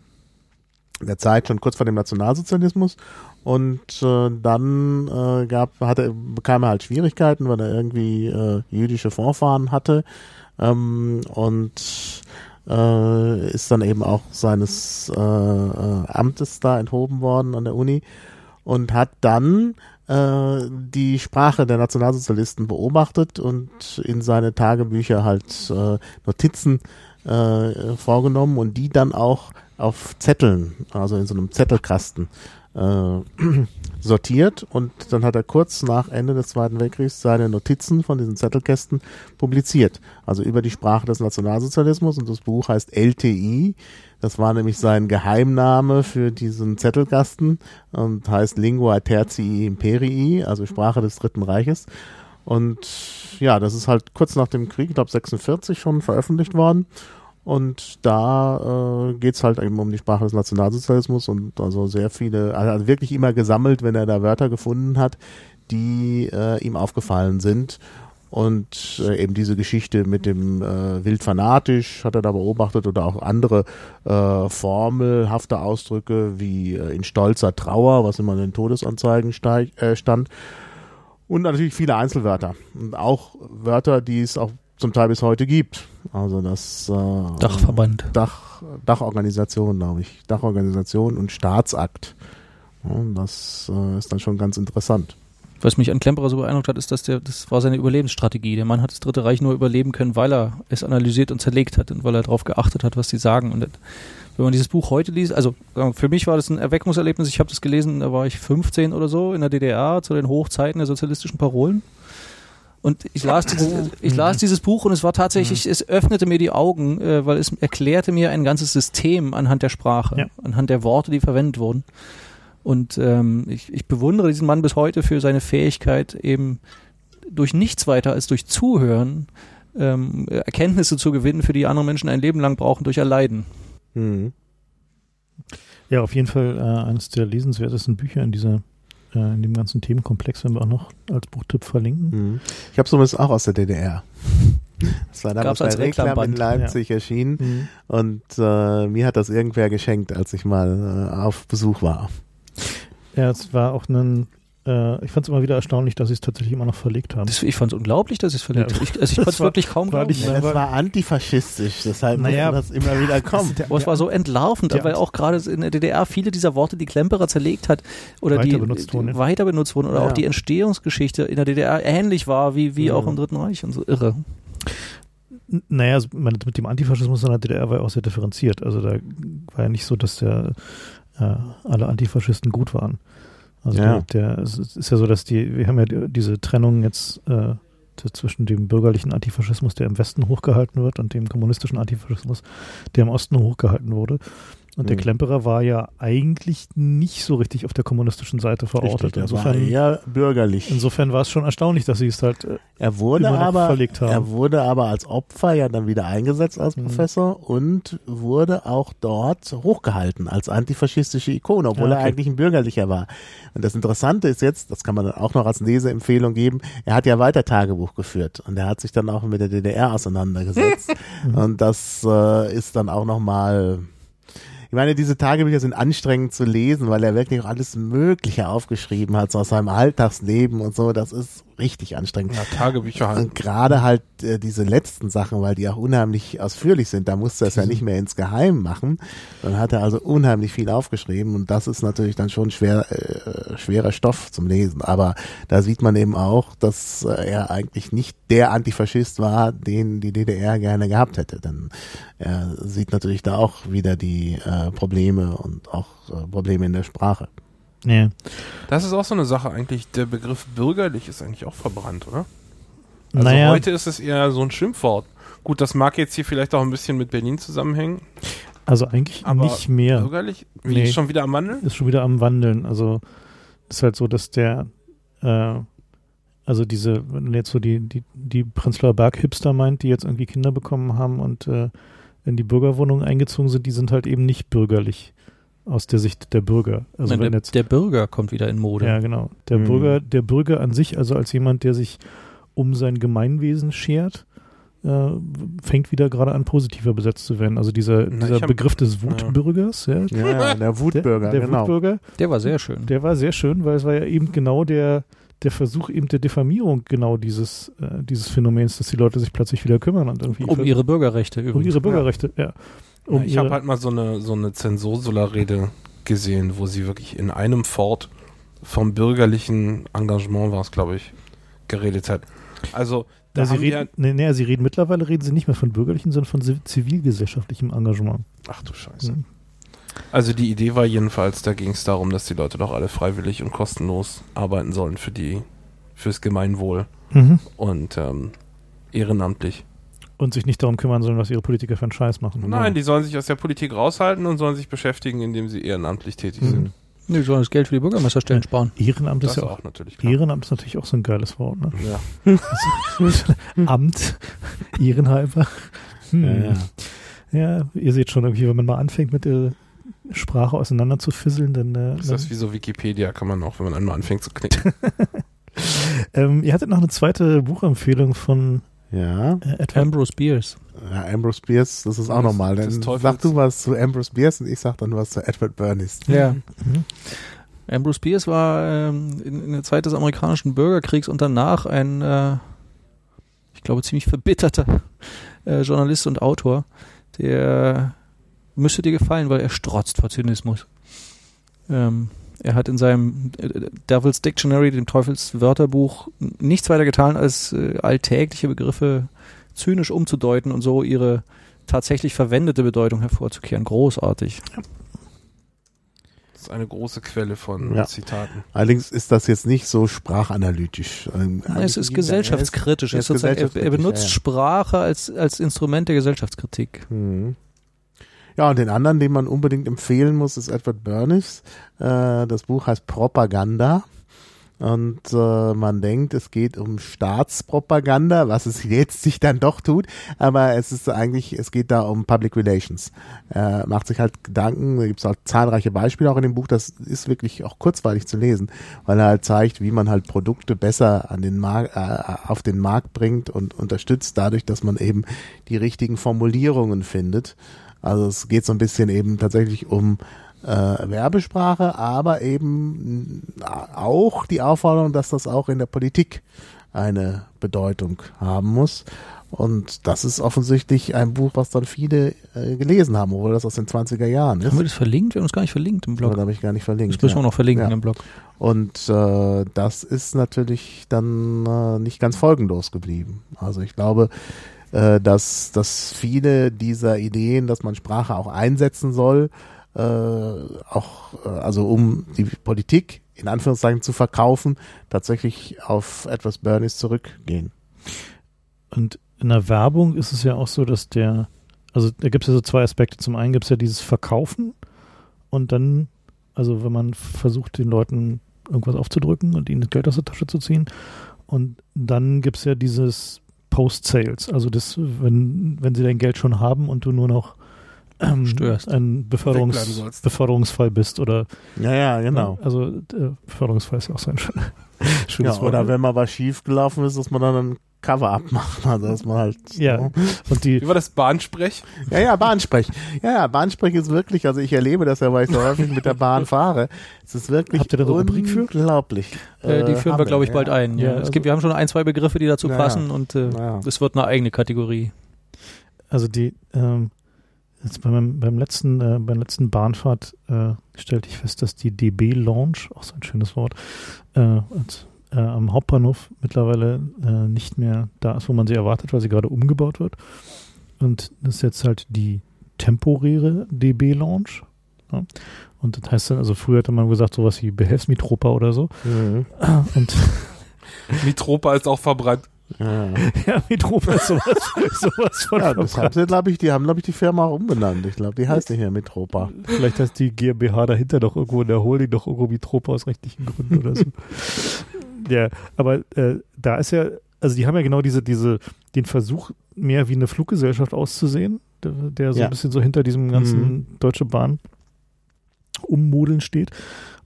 der Zeit schon kurz vor dem Nationalsozialismus. Und äh, dann äh, gab, hatte, bekam er halt Schwierigkeiten, weil er irgendwie äh, jüdische Vorfahren hatte. Ähm, und äh, ist dann eben auch seines äh, äh, Amtes da enthoben worden an der Uni und hat dann äh, die Sprache der Nationalsozialisten beobachtet und in seine Tagebücher halt äh, Notizen äh, vorgenommen und die dann auch auf Zetteln, also in so einem Zettelkasten äh, sortiert und dann hat er kurz nach Ende des Zweiten Weltkriegs seine Notizen von diesen Zettelkästen publiziert. Also über die Sprache des Nationalsozialismus und das Buch heißt LTI. Das war nämlich sein Geheimname für diesen Zettelkasten und heißt Lingua Tertii Imperii, also Sprache des Dritten Reiches. Und ja, das ist halt kurz nach dem Krieg, ich glaube 46 schon veröffentlicht worden. Und da äh, geht's halt eben um die Sprache des Nationalsozialismus und also sehr viele, also wirklich immer gesammelt, wenn er da Wörter gefunden hat, die äh, ihm aufgefallen sind. Und äh, eben diese Geschichte mit dem äh, wild fanatisch hat er da beobachtet oder auch andere äh, formelhafte Ausdrücke wie äh, in stolzer Trauer, was immer in den Todesanzeigen steig, äh, stand. Und natürlich viele Einzelwörter. Und auch Wörter, die es auch zum Teil bis heute gibt. Also das äh, Dachverband. Dach, Dachorganisation, glaube ich. Dachorganisation und Staatsakt. Ja, und das äh, ist dann schon ganz interessant. Was mich an Klemperer so beeindruckt hat, ist, dass der, das war seine Überlebensstrategie. Der Mann hat das Dritte Reich nur überleben können, weil er es analysiert und zerlegt hat und weil er darauf geachtet hat, was sie sagen. Und wenn man dieses Buch heute liest, also für mich war das ein Erweckungserlebnis. Ich habe das gelesen, da war ich 15 oder so in der DDR zu den Hochzeiten der sozialistischen Parolen. Und ich las, dieses, ich las dieses Buch und es war tatsächlich, es öffnete mir die Augen, äh, weil es erklärte mir ein ganzes System anhand der Sprache, Ja. anhand der Worte, die verwendet wurden. Und ähm, ich, ich bewundere diesen Mann bis heute für seine Fähigkeit, eben durch nichts weiter als durch Zuhören ähm, Erkenntnisse zu gewinnen, für die andere Menschen ein Leben lang brauchen durch Erleiden. Mhm. Ja, auf jeden Fall äh, eines der lesenswertesten Bücher in dieser äh, in dem ganzen Themenkomplex, wenn wir auch noch als Buchtipp verlinken. Mhm. Ich habe sowas auch aus der DDR. Das war damals als bei Reklam in. Leipzig erschienen und äh, mir hat das irgendwer geschenkt, als ich mal äh, auf Besuch war. Ja, es war auch ein, äh, ich fand es immer wieder erstaunlich, dass sie es tatsächlich immer noch verlegt haben. Das, ich fand es unglaublich, dass es verlegt Ja. habe. Ich, also ich konnte es wirklich kaum glauben. nicht- Ja, das war antifaschistisch, deshalb Naja, das immer wieder kommen. Aber es war so entlarvend, der- weil auch gerade in der DDR viele dieser Worte, die Klemperer zerlegt hat, oder Weiter die benutzt wurden, die ja. weiter benutzt wurden, oder Ja. auch die Entstehungsgeschichte in der DDR ähnlich war wie, wie Ja. auch im Dritten Reich und so irre. Naja, also, mit dem Antifaschismus in der DDR war ja auch sehr differenziert. Also da war ja nicht so, dass der, äh, alle Antifaschisten gut waren. Also Ja. der, der, es ist ja so, dass die, wir haben ja die, diese Trennung jetzt äh, zwischen dem bürgerlichen Antifaschismus, der im Westen hochgehalten wird, und dem kommunistischen Antifaschismus, der im Osten hochgehalten wurde. Und der Mhm. Klemperer war ja eigentlich nicht so richtig auf der kommunistischen Seite verortet. Richtig, der war insofern, eher bürgerlich. insofern war es schon erstaunlich, dass sie es halt äh, Er wurde aber, verlegt haben. er wurde aber als Opfer ja dann wieder eingesetzt als Mhm. Professor und wurde auch dort hochgehalten als antifaschistische Ikone, obwohl Ja, er okay. eigentlich ein bürgerlicher war. Und das Interessante ist jetzt, das kann man dann auch noch als Leseempfehlung geben, er hat ja weiter Tagebuch geführt und er hat sich dann auch mit der DDR auseinandergesetzt. und das äh, ist dann auch nochmal ich meine, diese Tagebücher sind anstrengend zu lesen, weil er wirklich auch alles Mögliche aufgeschrieben hat, so aus seinem Alltagsleben und so. Das ist richtig anstrengend. Ja, Tagebücher halt. Und gerade halt äh, diese letzten Sachen, weil die auch unheimlich ausführlich sind, da musste er es ja nicht mehr ins Geheim machen. Dann hat er also unheimlich viel aufgeschrieben und das ist natürlich dann schon schwer, äh, schwerer Stoff zum Lesen. Aber da sieht man eben auch, dass äh, er eigentlich nicht der Antifaschist war, den die DDR gerne gehabt hätte. Denn er sieht natürlich da auch wieder die äh, Probleme und auch äh, Probleme in der Sprache. Nee. Das ist auch so eine Sache eigentlich. Der Begriff bürgerlich ist eigentlich auch verbrannt, oder? Also naja, heute ist es eher so ein Schimpfwort. Gut, das mag jetzt hier vielleicht auch ein bisschen mit Berlin zusammenhängen. also eigentlich Aber nicht mehr. Bürgerlich? Wie, Nee. schon wieder am Wandeln? Ist schon wieder am Wandeln. Also ist halt so, dass der äh, also diese, wenn jetzt so die, die, die Prenzlauer Berg-Hipster meint, die jetzt irgendwie Kinder bekommen haben und äh, in die Bürgerwohnungen eingezogen sind, die sind halt eben nicht bürgerlich aus der Sicht der Bürger. Also Nein, wenn der, jetzt der Bürger kommt wieder in Mode. Ja, genau. Der Mhm. Bürger, der Bürger an sich, also als jemand, der sich um sein Gemeinwesen schert, äh, fängt wieder gerade an, positiver besetzt zu werden. Also dieser, Na, dieser hab- Begriff des Wutbürgers, ja, Ja, der Wutbürger, der, der genau. Wutbürger, Der war sehr schön. der war sehr schön, weil es war ja eben genau der, der Versuch eben der Diffamierung genau dieses, äh, dieses Phänomens, dass die Leute sich plötzlich wieder kümmern und irgendwie um ihre Bürgerrechte übrigens. um ihre Bürgerrechte, ja. Um ich habe halt mal so eine, so eine Zensursula-Rede gesehen, wo sie wirklich in einem Fort vom bürgerlichen Engagement war es, glaube ich, geredet hat. Also, da ja, sie reden, nee, nee, sie reden mittlerweile reden sie nicht mehr von bürgerlichen, sondern von ziv- zivilgesellschaftlichem Engagement. ach du Scheiße. Mhm. Also die Idee war jedenfalls, da ging es darum, dass die Leute doch alle freiwillig und kostenlos arbeiten sollen für die, fürs Gemeinwohl Mhm. und ähm, ehrenamtlich. Und sich nicht darum kümmern sollen, was ihre Politiker für einen Scheiß machen. Nein, die sollen sich aus der Politik raushalten und sollen sich beschäftigen, indem sie ehrenamtlich tätig Mhm. sind. Nee, die sollen das Geld für die Bürgermeisterstellen sparen. Ehrenamt Das ist ja auch, auch natürlich klar. Ehrenamt ist natürlich auch so ein geiles Wort. Ne? Ja. Amt, Ehrenhalber. Hm. Ja, ja. Ja, ihr seht schon irgendwie, wenn man mal anfängt mit der Sprache auseinander zu fisseln, dann. Äh, Ist das wie so Wikipedia, kann man auch, wenn man einmal anfängt zu knicken. ähm, ihr hattet noch eine zweite Buchempfehlung von Ja, äh. Ambrose Bierce. ja, Ambrose Bierce, das ist auch nochmal. Dann sag du was zu Ambrose Bierce und ich sag dann was zu Edward Bernays. Ja. Mhm. Ambrose Bierce war ähm, in, in der Zeit des amerikanischen Bürgerkriegs und danach ein, äh, ich glaube, ziemlich verbitterter äh, Journalist und Autor. Der müsste dir gefallen, weil er strotzt vor Zynismus. Ähm, er hat in seinem äh, Devil's Dictionary, dem Teufels Wörterbuch, nichts weiter getan, als äh, alltägliche Begriffe zynisch umzudeuten und so ihre tatsächlich verwendete Bedeutung hervorzukehren. Großartig. Das ist eine große Quelle von Ja. Zitaten. Allerdings ist das jetzt nicht so sprachanalytisch. Ähm, Nein, es ist gesellschaftskritisch. er ist ist sozusagen, er, er gesellschaftskritisch, benutzt ja, ja. Sprache als, als Instrument der Gesellschaftskritik. Mhm. Ja, und den anderen, den man unbedingt empfehlen muss, ist Edward Bernays. Äh, das Buch heißt Propaganda. Und äh, man denkt, es geht um Staatspropaganda, was es jetzt sich dann doch tut, aber es ist eigentlich, es geht da um Public Relations. Er macht sich halt Gedanken, da gibt es auch zahlreiche Beispiele auch in dem Buch, das ist wirklich auch kurzweilig zu lesen, weil er halt zeigt, wie man halt Produkte besser an den Markt, äh, auf den Markt bringt und unterstützt dadurch, dass man eben die richtigen Formulierungen findet. Also es geht so ein bisschen eben tatsächlich um äh, Werbesprache, aber eben mh, auch die Aufforderung, dass das auch in der Politik eine Bedeutung haben muss. Und das ist offensichtlich ein Buch, was dann viele äh, gelesen haben, obwohl das aus den 20er Jahren ist. Haben wir das verlinkt? Wir haben uns gar nicht verlinkt im Blog. da habe ich gar nicht verlinkt. Das müssen wir ja. noch verlinken Ja. im Blog. Und äh, das ist natürlich dann äh, nicht ganz folgenlos geblieben. Also ich glaube, äh, dass, dass viele dieser Ideen, dass man Sprache auch einsetzen soll, äh, auch äh, also um die Politik in Anführungszeichen zu verkaufen, tatsächlich auf etwas Bernies zurückgehen. Und in der Werbung ist es ja auch so, dass der, also da gibt es ja so zwei Aspekte. Zum einen gibt es ja dieses Verkaufen und dann, also wenn man versucht, den Leuten irgendwas aufzudrücken und ihnen das Geld aus der Tasche zu ziehen. Und dann gibt es ja dieses Post-Sales, also das, wenn, wenn sie dein Geld schon haben und du nur noch ähm, Störst. ein Beförderungs. Beförderungsfall bist oder Ja, ja, genau. also äh, Beförderungsfall ist ja auch so ein schön, schönes Ja, Wort. oder wenn mal was schief gelaufen ist, dass man dann ein Cover abmacht. Also dass man halt. Ja. und die Wie war das Bahnsprech? Ja, ja, Bahnsprech. Ja, ja, Bahnsprech ist wirklich, also ich erlebe das ja, weil ich so häufig mit der Bahn fahre. Es ist wirklich Habt ihr da so eine Rubrik für? unglaublich. Äh, die führen wir, glaube ich, ja. bald ein. Ja. Ja, es gibt, wir haben schon ein, zwei Begriffe, die dazu Ja, passen und äh, Ja. es wird eine eigene Kategorie. Also die, ähm, jetzt beim, beim letzten, äh, beim letzten Bahnfahrt äh, stellte ich fest, dass die DB Launch, auch so ein schönes Wort, äh, und, äh, am Hauptbahnhof mittlerweile äh, nicht mehr da ist, wo man sie erwartet, weil sie gerade umgebaut wird. Und das ist jetzt halt die temporäre DB Launch. Ja. Und das heißt dann, also früher hätte man gesagt, sowas wie Behelfsmitropa oder so. Mhm. Und Mitropa ist auch verbrannt. Ja. ja, Mitropa ist sowas, sowas von ja, das haben verbrannt. sie, glaube ich, die haben, glaube ich, die Firma auch umbenannt. Ich glaube, die heißt nicht mehr Mitropa. Vielleicht heißt die GmbH dahinter doch irgendwo in der Holding doch irgendwo Mitropa aus rechtlichen Gründen oder so. Ja, aber äh, da ist ja, also die haben ja genau diese, diese, den Versuch, mehr wie eine Fluggesellschaft auszusehen, der, der so Ja. ein bisschen so hinter diesem ganzen Mhm. Deutsche Bahn ummodeln steht.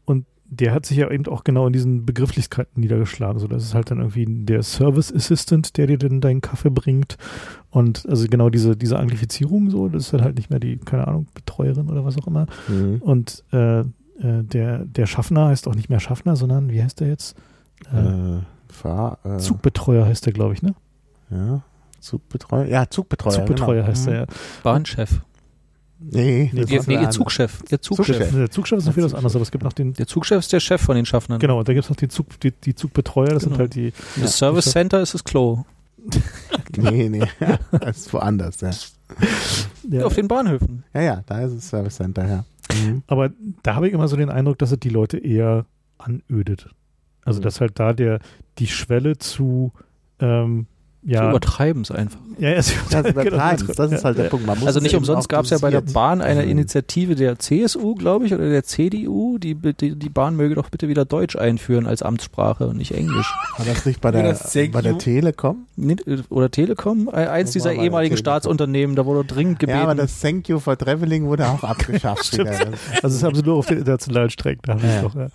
Und der hat sich ja eben auch genau in diesen Begrifflichkeiten niedergeschlagen. So, das ist halt dann irgendwie der Service Assistant, der dir dann deinen Kaffee bringt. Und also genau diese, diese Anglifizierung so, das ist dann halt nicht mehr die, keine Ahnung, Betreuerin oder was auch immer. Mhm. Und äh, äh, der, der Schaffner heißt auch nicht mehr Schaffner, sondern wie heißt der jetzt? Äh, Äh, Fahr, äh, Zugbetreuer heißt der, glaube ich, ne? Ja. Zugbetreuer. Ja, Zugbetreuer. Zugbetreuer genau. heißt Mhm. der, ja. Bahnchef. Nee, Nee, das Ihr, nee, ihr Zugchef. Ihr Zugchef. Zugchef. Der Zugchef ist noch wieder was anderes, aber es gibt noch den, Der Zugchef ist der Chef von den Schaffnern. genau, und da gibt es noch den Zug, die, die Zugbetreuer, das sind Genau. halt die, Das Service Center ist das Klo. Nee, nee. das ist woanders, ja. ja, Auf den Bahnhöfen. Ja, ja, da ist das Service Center, ja. Mhm. aber da habe ich immer so den Eindruck, dass es die Leute eher anödet. Also, Mhm. dass halt da der, die Schwelle zu, ähm, ja, übertreiben es einfach. ja, ja, sie Ja, übertreiben es. Das ist halt der Punkt. Man muss Also nicht umsonst gab es ja bei der. Bahn eine Mhm. Initiative der CSU, glaube ich, oder der CDU, die, die, die Bahn möge doch bitte wieder Deutsch einführen als Amtssprache und nicht Englisch. War das nicht bei der, bei der you? Telekom? Oder Telekom, äh, eins Das dieser ehemaligen. Staatsunternehmen, da wurde dringend gebeten. Ja, aber das Thank You for Traveling wurde auch abgeschafft. Also das haben sie nur auf den internationalen Strecken. Da Ja. doch, ja.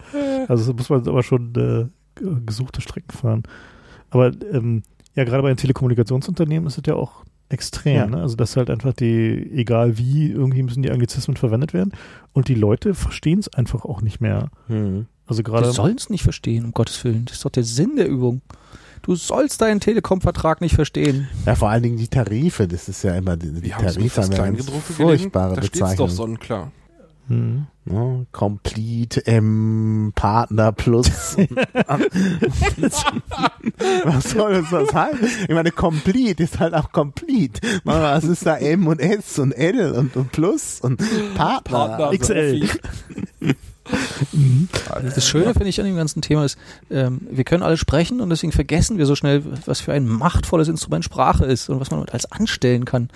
Also da muss man aber schon äh, gesuchte Strecken fahren. Aber ähm, ja, gerade bei den Telekommunikationsunternehmen ist es ja auch extrem. Ja. Ne? Also dass halt einfach die, egal wie, irgendwie müssen die Anglizismen verwendet werden. Und die Leute verstehen es einfach auch nicht mehr. Hm. Also Die gerade sollen es nicht verstehen, um Gottes Willen. Das ist doch der Sinn der Übung. Du sollst deinen Telekom-Vertrag nicht verstehen. Ja, vor allen Dingen die Tarife. Das ist ja immer die, die Tarife das haben ja ganz furchtbare Da steht's doch Bezeichnung. sonnenklar. Hm. Ne? Complete M Partner Plus. Was soll das das heißen? Ich meine, Complete ist halt auch Complete. Man, Was ist da M und S und L und, und Plus und Partner? Partner, XL. Profi. Das Schöne finde ich an dem ganzen Thema ist, ähm, wir können alle sprechen und deswegen vergessen wir so schnell, was für ein machtvolles Instrument Sprache ist und was man damit alles anstellen kann. Und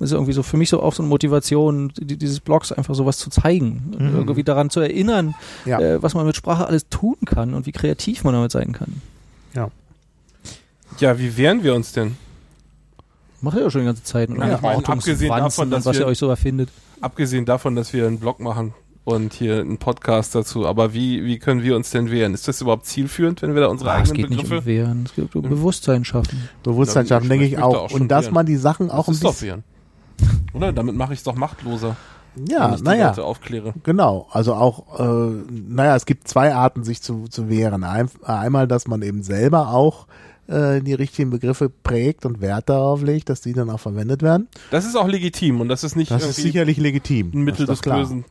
das ist irgendwie so für mich so auch so eine Motivation, die, dieses Blogs einfach sowas zu zeigen, Mhm. irgendwie daran zu erinnern, Ja. äh, was man mit Sprache alles tun kann und wie kreativ man damit sein kann. Ja, wie wehren wir uns denn? Macht ihr ja schon die ganze Zeit. Ja, ich meine, abgesehen davon, dass was ihr wir- euch so erfindet. Abgesehen davon, dass wir einen Blog machen und hier einen Podcast dazu, aber wie, wie können wir uns denn wehren? Ist das überhaupt zielführend, wenn wir da unsere Ah, es eigenen geht nicht Begriffe... um Wehren, es geht um Bewusstsein schaffen. Bewusstsein Ja, schaffen, denke ich auch. auch Und dass wehren. man die Sachen auch das ein bisschen. wehren. Oder? Damit mache ich es doch machtloser, Ja, naja. Genau, also auch, äh, naja, es gibt zwei Arten, sich zu, zu wehren. Ein, einmal, dass man eben selber auch äh, die richtigen Begriffe prägt und Wert darauf legt, dass die dann auch verwendet werden. Das ist auch legitim und das ist nicht Das ist sicherlich legitim. ein Mittel das ist des klar. Bösen.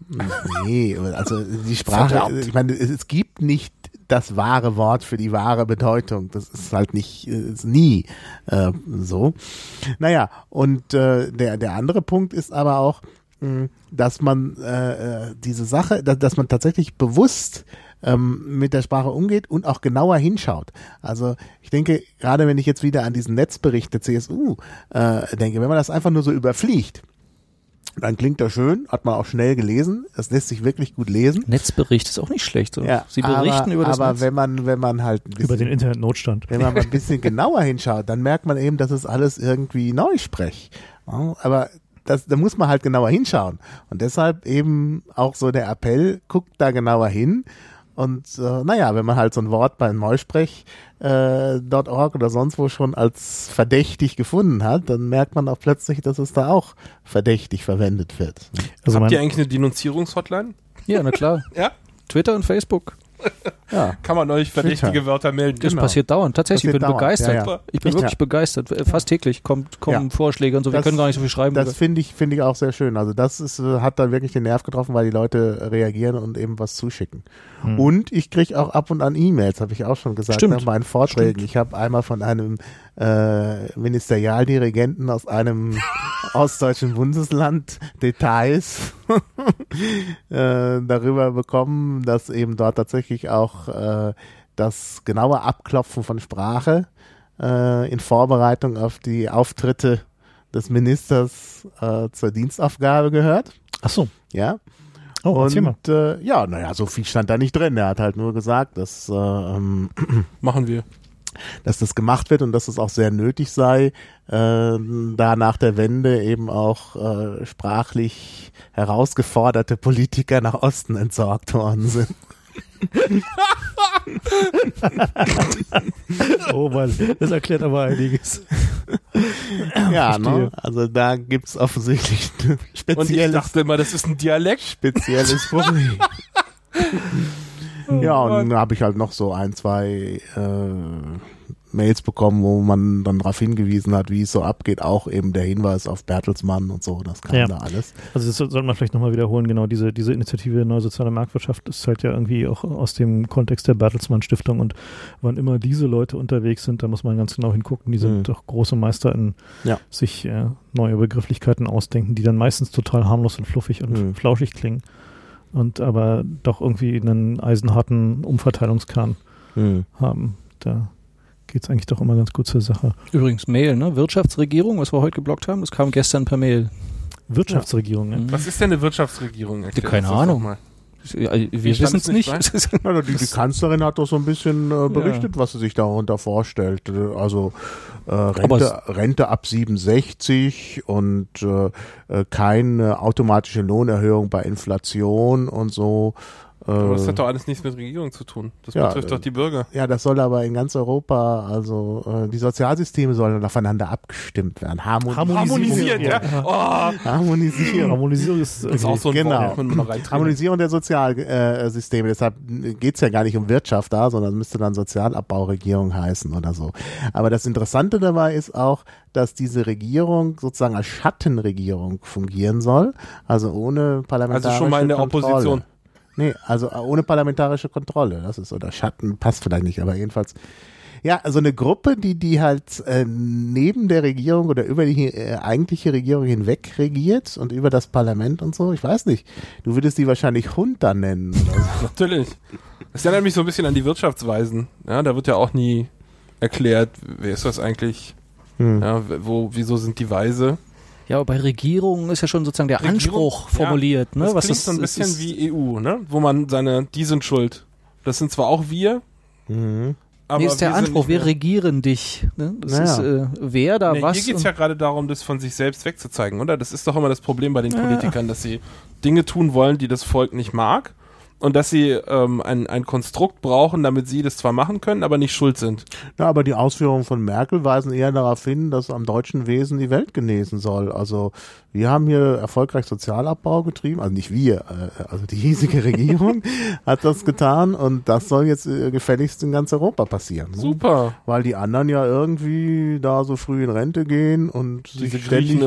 Nee, also die Sprache, Verdammt. ich meine, es, es gibt nicht das wahre Wort für die wahre Bedeutung. Das ist halt nicht, äh, ist nie äh, so. Naja, und äh, der, der andere Punkt ist aber auch, mh, dass man äh, äh, diese Sache, dass, dass man tatsächlich bewusst ähm, mit der Sprache umgeht und auch genauer hinschaut. Also ich denke, gerade wenn ich jetzt wieder an diesen Netzbericht der CSU äh, denke, wenn man das einfach nur so überfliegt, Dann klingt er schön, hat man auch schnell gelesen. Das lässt sich wirklich gut lesen. Netzbericht ist auch nicht schlecht. So. Ja, Sie berichten aber, über das Aber Netz. wenn man, wenn man halt ein bisschen, Über den Internetnotstand. wenn man mal ein bisschen genauer hinschaut, dann merkt man eben, dass es alles irgendwie Neusprech. Aber das, da muss man halt genauer hinschauen. Und deshalb eben auch so der Appell, guckt da genauer hin. Und äh, naja, wenn man halt so ein Wort bei Neusprech äh, .org oder sonst wo schon als verdächtig gefunden hat, dann merkt man auch plötzlich, dass es da auch verdächtig verwendet wird. Also Habt ihr eigentlich eine Denunzierungshotline? Ja, na klar. Ja? Twitter und Facebook. Ja. Kann man euch verdächtige. Wörter melden? Das Genau. passiert dauernd. Tatsächlich, ich Passiert bin dauernd, begeistert. ja, ja. Ich bin Echt, wirklich ja. begeistert. Äh, Fast täglich kommt, kommen Ja. Vorschläge und so. Wir Das- können gar nicht so viel schreiben. Das finde ich, finde ich auch sehr schön. Also das ist, äh, hat da wirklich den Nerv getroffen, weil die Leute reagieren und eben was zuschicken. Hm. Und ich kriege auch ab und an E-Mails, habe ich auch schon gesagt, Stimmt. nach meinen Vorträgen. Ich habe einmal von einem äh, Ministerialdirigenten aus einem ostdeutschen Bundesland Details äh, darüber bekommen, dass eben dort tatsächlich auch äh, das genaue Abklopfen von Sprache äh, in Vorbereitung auf die Auftritte des Ministers äh, zur Dienstaufgabe gehört. ach so. Ja. Oh. Und äh, ja, naja, so viel stand da nicht drin. Er hat halt nur gesagt, dass, äh, ähm, Machen wir. Dass das gemacht wird und dass es auch sehr nötig sei, äh, da nach der Wende eben auch äh, sprachlich herausgeforderte Politiker nach Osten entsorgt worden sind. Oh Mann, das erklärt aber einiges. ja, ne? also da gibt's offensichtlich ein Und ich spezielles, dachte immer, das ist ein Dialekt. spezielles Problem. ja, und dann habe ich halt noch so ein, zwei äh, Mails bekommen, wo man dann darauf hingewiesen hat, wie es so abgeht. Auch eben der Hinweis auf Bertelsmann und so, das kam Ja. da alles. Also das sollte man vielleicht nochmal wiederholen, genau, diese, diese Initiative Neue Soziale Marktwirtschaft ist halt ja irgendwie auch aus dem Kontext der Bertelsmann Stiftung und wann immer diese Leute unterwegs sind, da muss man ganz genau hingucken, die sind Mhm. doch große Meister in Ja. sich äh, neue Begrifflichkeiten ausdenken, die dann meistens total harmlos und fluffig und Mhm. flauschig klingen und aber doch irgendwie einen eisenharten Umverteilungskern haben. Da geht es eigentlich doch immer ganz gut zur Sache. Übrigens Mail, ne? Wirtschaftsregierung, was wir heute geblockt haben, das kam gestern per Mail. Wirtschaftsregierung, ne? Mhm. Was ist denn eine Wirtschaftsregierung? Erklär Keine Ahnung. mal. Ja, Wir wissen es nicht nicht. Ja, die, die Kanzlerin hat doch so ein bisschen äh, berichtet, was sie sich darunter vorstellt. Also äh, Rente, Rente ab 67 und äh, äh, keine automatische Lohnerhöhung bei Inflation und so. Äh, Aber das hat doch alles nichts mit Regierung zu tun. Das Ja, betrifft äh, doch die Bürger. ja, das soll aber in ganz Europa, also äh, die Sozialsysteme sollen aufeinander abgestimmt werden. Harmon Harmonisieren, ja. Oh, Harmonisieren. Harmonisierung ist, das ist auch so ein Genau. Wort. Harmonisierung der Sozialsysteme. Deshalb geht's ja gar nicht um Wirtschaft da, sondern müsste dann Sozialabbauregierung heißen oder so. Aber das Interessante dabei ist auch, dass diese Regierung sozusagen als Schattenregierung fungieren soll, also ohne parlamentarische Also schon mal in der Kontrolle. Opposition. Nee, also ohne parlamentarische Kontrolle. Das ist oder Schatten passt vielleicht nicht, aber jedenfalls. Ja, also eine Gruppe, die die halt äh, neben der Regierung oder über die äh, eigentliche Regierung hinweg regiert und über das Parlament und so. Ich weiß nicht. Du würdest die wahrscheinlich Junta nennen. Oder so. Natürlich. Das erinnert mich so ein bisschen an die Wirtschaftsweisen. Ja, da wird ja auch nie erklärt, wer ist das eigentlich? Hm. Ja, wo, wieso sind die Weise? Ja, aber bei Regierungen ist ja schon sozusagen der Regierung, Anspruch ja, formuliert. ne? Das Was klingt ist, so ein es bisschen ist, wie EU, ne? Wo man seine, die sind schuld. Das sind zwar auch wir, Mhm. aber nee, ist der wir Anspruch, wir regieren dich. Ne? Das Naja. ist äh, wer da Nee, was. hier geht's und- ja gerade darum, das von sich selbst wegzuzeigen, oder? Das ist doch immer das Problem bei den Ja. Politikern, dass sie Dinge tun wollen, die das Volk nicht mag und dass sie ähm, ein, ein Konstrukt brauchen, damit sie das zwar machen können, aber nicht schuld sind. Ja, aber die Ausführungen von Merkel weisen eher darauf hin, dass am deutschen Wesen die Welt genesen soll. Also wir haben hier erfolgreich Sozialabbau getrieben, also nicht wir, äh, also die hiesige Regierung hat das getan und das soll jetzt äh, gefälligst in ganz Europa passieren. Ne? Super. Weil die anderen ja irgendwie da so früh in Rente gehen und Diese sich ständig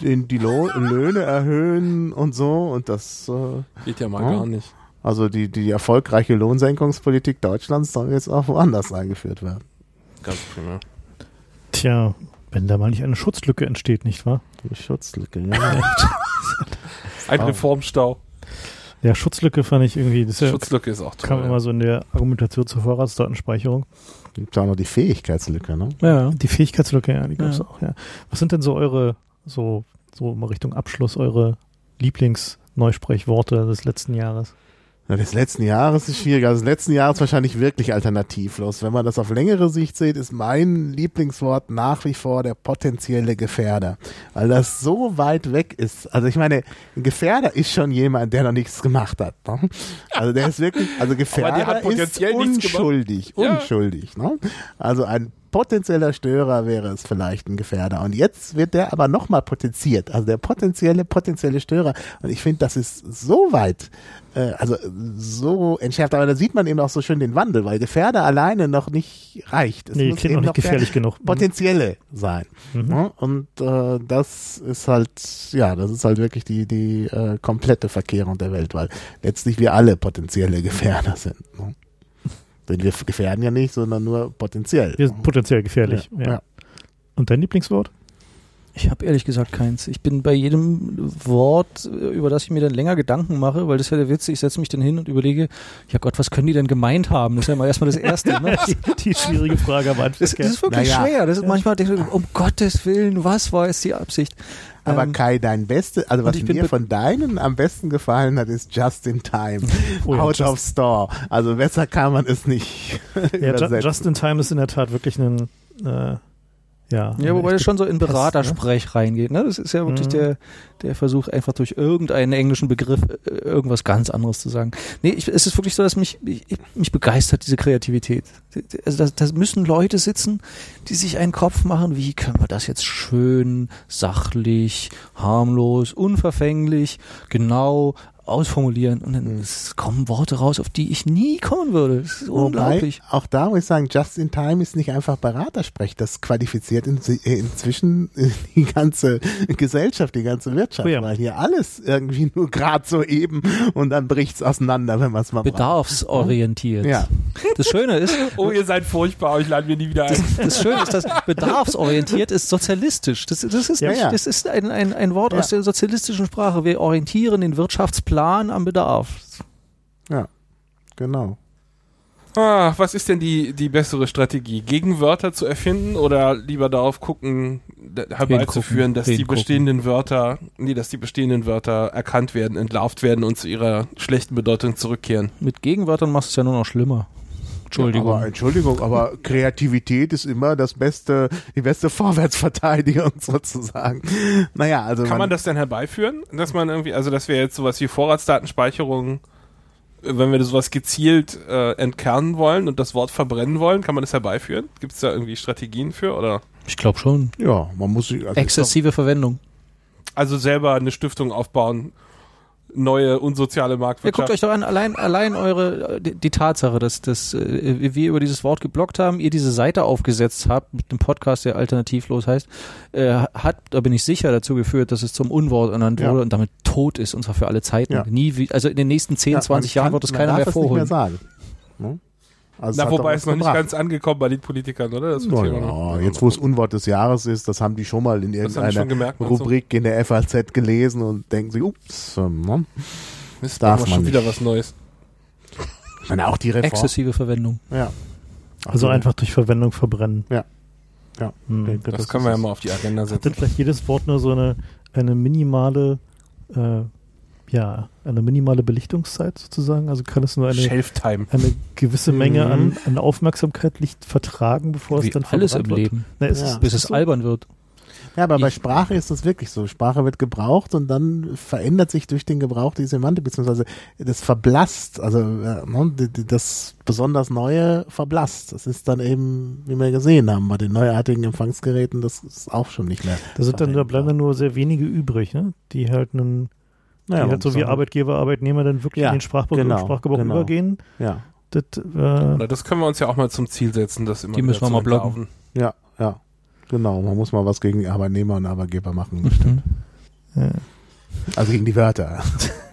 in die Lo Löhne erhöhen und so und das äh, Geht ja mal Ja. gar nicht. Also die die erfolgreiche Lohnsenkungspolitik Deutschlands soll jetzt auch woanders eingeführt werden. Ganz prima. Tja, wenn da mal nicht eine Schutzlücke entsteht, nicht wahr? Die Schutzlücke, ja. Ein. Reformstau. Ja, Schutzlücke fand ich irgendwie, das ja, Schutzlücke ist auch toll. kam immer so in der Argumentation zur Vorratsdatenspeicherung. Gibt auch noch die Fähigkeitslücke, ne? ja. Die Fähigkeitslücke, ja, die gab es Ja. auch, ja. Was sind denn so eure, so, so mal Richtung Abschluss, eure Lieblingsneusprechworte des letzten Jahres? Ja, des letzten Jahres ist schwierig. Also des letzten Jahres wahrscheinlich wirklich alternativlos. Wenn man das auf längere Sicht sieht, ist mein Lieblingswort nach wie vor der potenzielle Gefährder. Weil das so weit weg ist. Also ich meine, ein Gefährder ist schon jemand, der noch nichts gemacht hat. Ne? Also der ist wirklich, also Gefährder ist unschuldig, Ja. unschuldig. Ne? Also ein potenzieller Störer wäre es vielleicht ein Gefährder. Und jetzt wird der aber nochmal potenziert. Also der potenzielle, potenzielle Störer. Und ich finde, das ist so weit, äh, also so entschärft. Aber da sieht man eben auch so schön den Wandel, weil Gefährder alleine noch nicht reicht. Es Nee, muss eben noch nicht gefährlich genug. Mhm. Potenzielle sein. Ne? Und äh, das ist halt, ja, das ist halt wirklich die, die äh, komplette Verkehrung der Welt, weil letztlich wir alle potenzielle Gefährder sind. Ne? Denn wir gefährden ja nicht, sondern nur potenziell. Wir sind potenziell gefährlich. Ja. ja. Und dein Lieblingswort? Ich habe ehrlich gesagt keins. Ich bin bei jedem Wort, über das ich mir dann länger Gedanken mache, weil das ist ja der Witz, ich setze mich dann hin und überlege, ja Gott, was können die denn gemeint haben? Das ist ja mal erstmal das Erste. Ne? Die, die schwierige Frage am Anfang. Das, das ist wirklich Naja. schwer. Das ist manchmal denke ich, um Gottes Willen, was war jetzt die Absicht? Aber Ähm, Kai, dein Beste, also was mir von deinen am besten gefallen hat, ist Just in Time. Oh ja, Out Just- of Store. Also besser kann man es nicht Ja. Just in Time ist in der Tat wirklich ein, äh, ja. Ja, wobei das schon so in Pest, Beratersprech reingeht. Ne? Das ist ja wirklich Mhm. der, der Versuch, einfach durch irgendeinen englischen Begriff äh, irgendwas ganz anderes zu sagen. Nee, ich, es ist wirklich so, dass mich, ich, mich begeistert diese Kreativität. Also da, da müssen Leute sitzen, die sich einen Kopf machen, wie können wir das jetzt schön, sachlich, harmlos, unverfänglich, genau ausformulieren und dann Mhm. es kommen Worte raus, auf die ich nie kommen würde. Das ist Wobei, unglaublich. auch da muss ich sagen, Just in Time ist nicht einfach Beratersprech. Das qualifiziert in, inzwischen die ganze Gesellschaft, die ganze Wirtschaft, Oh ja. weil hier alles irgendwie nur gerade so eben und dann bricht's auseinander, wenn man es mal braucht. Bedarfsorientiert. Ja. Das Schöne ist, Oh, ihr seid furchtbar, euch laden wir nie wieder ein. Das Schöne ist, dass bedarfsorientiert ist sozialistisch. Das, das ist, Ja, nicht, ja. Das ist ein, ein, ein Wort Ja. aus der sozialistischen Sprache. Wir orientieren den Wirtschaftsplan am Bedarf. Ja, genau. Ah, was ist denn die, die bessere Strategie? Gegenwörter zu erfinden oder lieber darauf gucken, herbeizuführen, dass die bestehenden Wörter, nee, dass die bestehenden Wörter erkannt werden, entlarvt werden und zu ihrer schlechten Bedeutung zurückkehren? Mit Gegenwörtern machst du es ja nur noch schlimmer. Entschuldigung. Aber, Entschuldigung, aber Kreativität ist immer das beste, die beste Vorwärtsverteidigung sozusagen. Naja, also Kann man das denn herbeiführen? Dass man irgendwie, also dass wir jetzt sowas wie Vorratsdatenspeicherung, äh, wenn wir sowas gezielt äh, entkernen wollen und das Wort verbrennen wollen, kann man das herbeiführen? Gibt es da irgendwie Strategien für? Oder ich glaube schon. ja, man muss sich also Exzessive Verwendung. also selber eine Stiftung aufbauen, neue unsoziale Ja, Marktwirtschaft? guckt euch doch an, allein, allein eure, die, die Tatsache, dass, dass äh, wir über dieses Wort geblockt haben, ihr diese Seite aufgesetzt habt, mit einem Podcast, der alternativlos heißt, äh, hat, da bin ich sicher, dazu geführt, dass es zum Unwort ernannt Ja. wurde und damit tot ist, und zwar für alle Zeiten. Ja. Nie, also in den nächsten 10, Ja, 20 man Jahren wird es keiner darf mehr es nicht vorholen. sagen. Ne? Also Na, hat wobei es noch was nicht gebracht. ganz angekommen bei den Politikern, oder? Das immer ja, noch- jetzt wo es Unwort des Jahres ist, das haben die schon mal in irgendeiner gemerkt. du? Rubrik in der FAZ gelesen und denken sich, ups, ähm, ne? Mist, darf man schon wieder nicht. was Neues. ich meine auch die Reform. Exzessive Verwendung. Ja. Also einfach durch Verwendung verbrennen. Ja. Ja. Hm. denke, Das, das können wir ja mal auf die Agenda Hat setzen. denn vielleicht jedes Wort nur so eine, eine minimale, äh, ja, eine minimale Belichtungszeit sozusagen? Also kann es nur eine, eine gewisse Menge Mhm. an, an Aufmerksamkeit licht vertragen, bevor es Wie dann alles im wird? Leben. Na, ist Ja. es, Bis ist es so? albern wird. Ja, aber bei Ich- Sprache ist das wirklich so. Sprache wird gebraucht und dann verändert sich durch den Gebrauch die Semantik, beziehungsweise das verblasst, also ne, das besonders Neue verblasst. Das ist dann eben, wie wir gesehen haben, bei den neuartigen Empfangsgeräten, das ist auch schon nicht mehr. Da sind dann, da bleiben dann nur sehr wenige übrig, ne? Die halt einen, die Naja, halt so wie Arbeitgeber, Arbeitnehmer dann wirklich Ja, in den Sprachgebrauch, genau, Sprachgebrauch genau. übergehen. sagen, Das, äh, das können wir uns ja auch mal zum Ziel setzen, das immer Die müssen wir mal blocken. Ja, ja, ja. Genau, man muss mal was gegen Arbeitnehmer und Arbeitgeber machen. Mhm. ja. Also gegen die Wörter.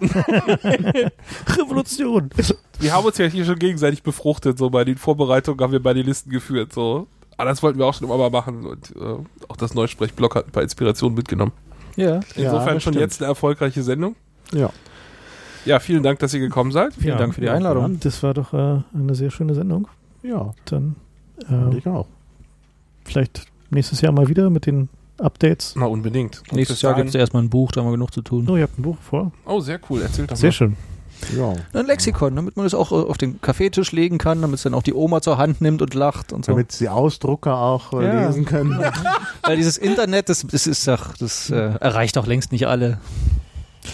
Revolution! Wir haben uns ja hier schon gegenseitig befruchtet, so bei den Vorbereitungen haben wir bei den Listen geführt, so. Aber das wollten wir auch schon immer mal machen und äh, auch das Neusprechblock hat ein paar Inspirationen mitgenommen. Ja. Insofern das schon stimmt. jetzt eine erfolgreiche Sendung. Ja. Ja, vielen Dank, dass ihr gekommen seid. Vielen Dank für die Einladung. Das war doch äh, eine sehr schöne Sendung. Ja, Dann äh, ich auch. vielleicht nächstes Jahr mal wieder mit den Updates? Na, unbedingt. Und Nächstes Jahr gibt es erstmal ein Buch, da haben wir genug zu tun. Oh, ihr habt ein Buch vor? Oh, sehr cool. Erzählt doch Sehr mal. schön. Ja. Ein Lexikon, damit man es auch äh, auf den Kaffeetisch legen kann, damit es dann auch die Oma zur Hand nimmt und lacht und so. Damit sie Ausdrucker auch äh, Ja. lesen können. Weil dieses Internet, das, das ist doch, das äh, erreicht auch längst nicht alle.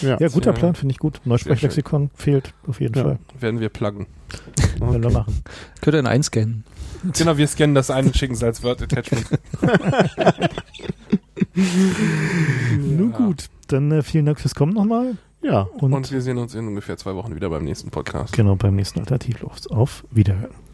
Ja. Ja, guter Plan, finde ich gut. Neusprechlexikon fehlt auf jeden Ja. Fall. Werden wir pluggen. Werden wir machen. Könnt ihr ihn einscannen. Genau, wir scannen das ein und schicken es als Word-Attachment. Nun gut, dann äh, vielen Dank fürs Kommen nochmal. Ja. Und, Und wir sehen uns in ungefähr zwei Wochen wieder beim nächsten Podcast. genau beim nächsten Alternativlos. Auf Wiederhören.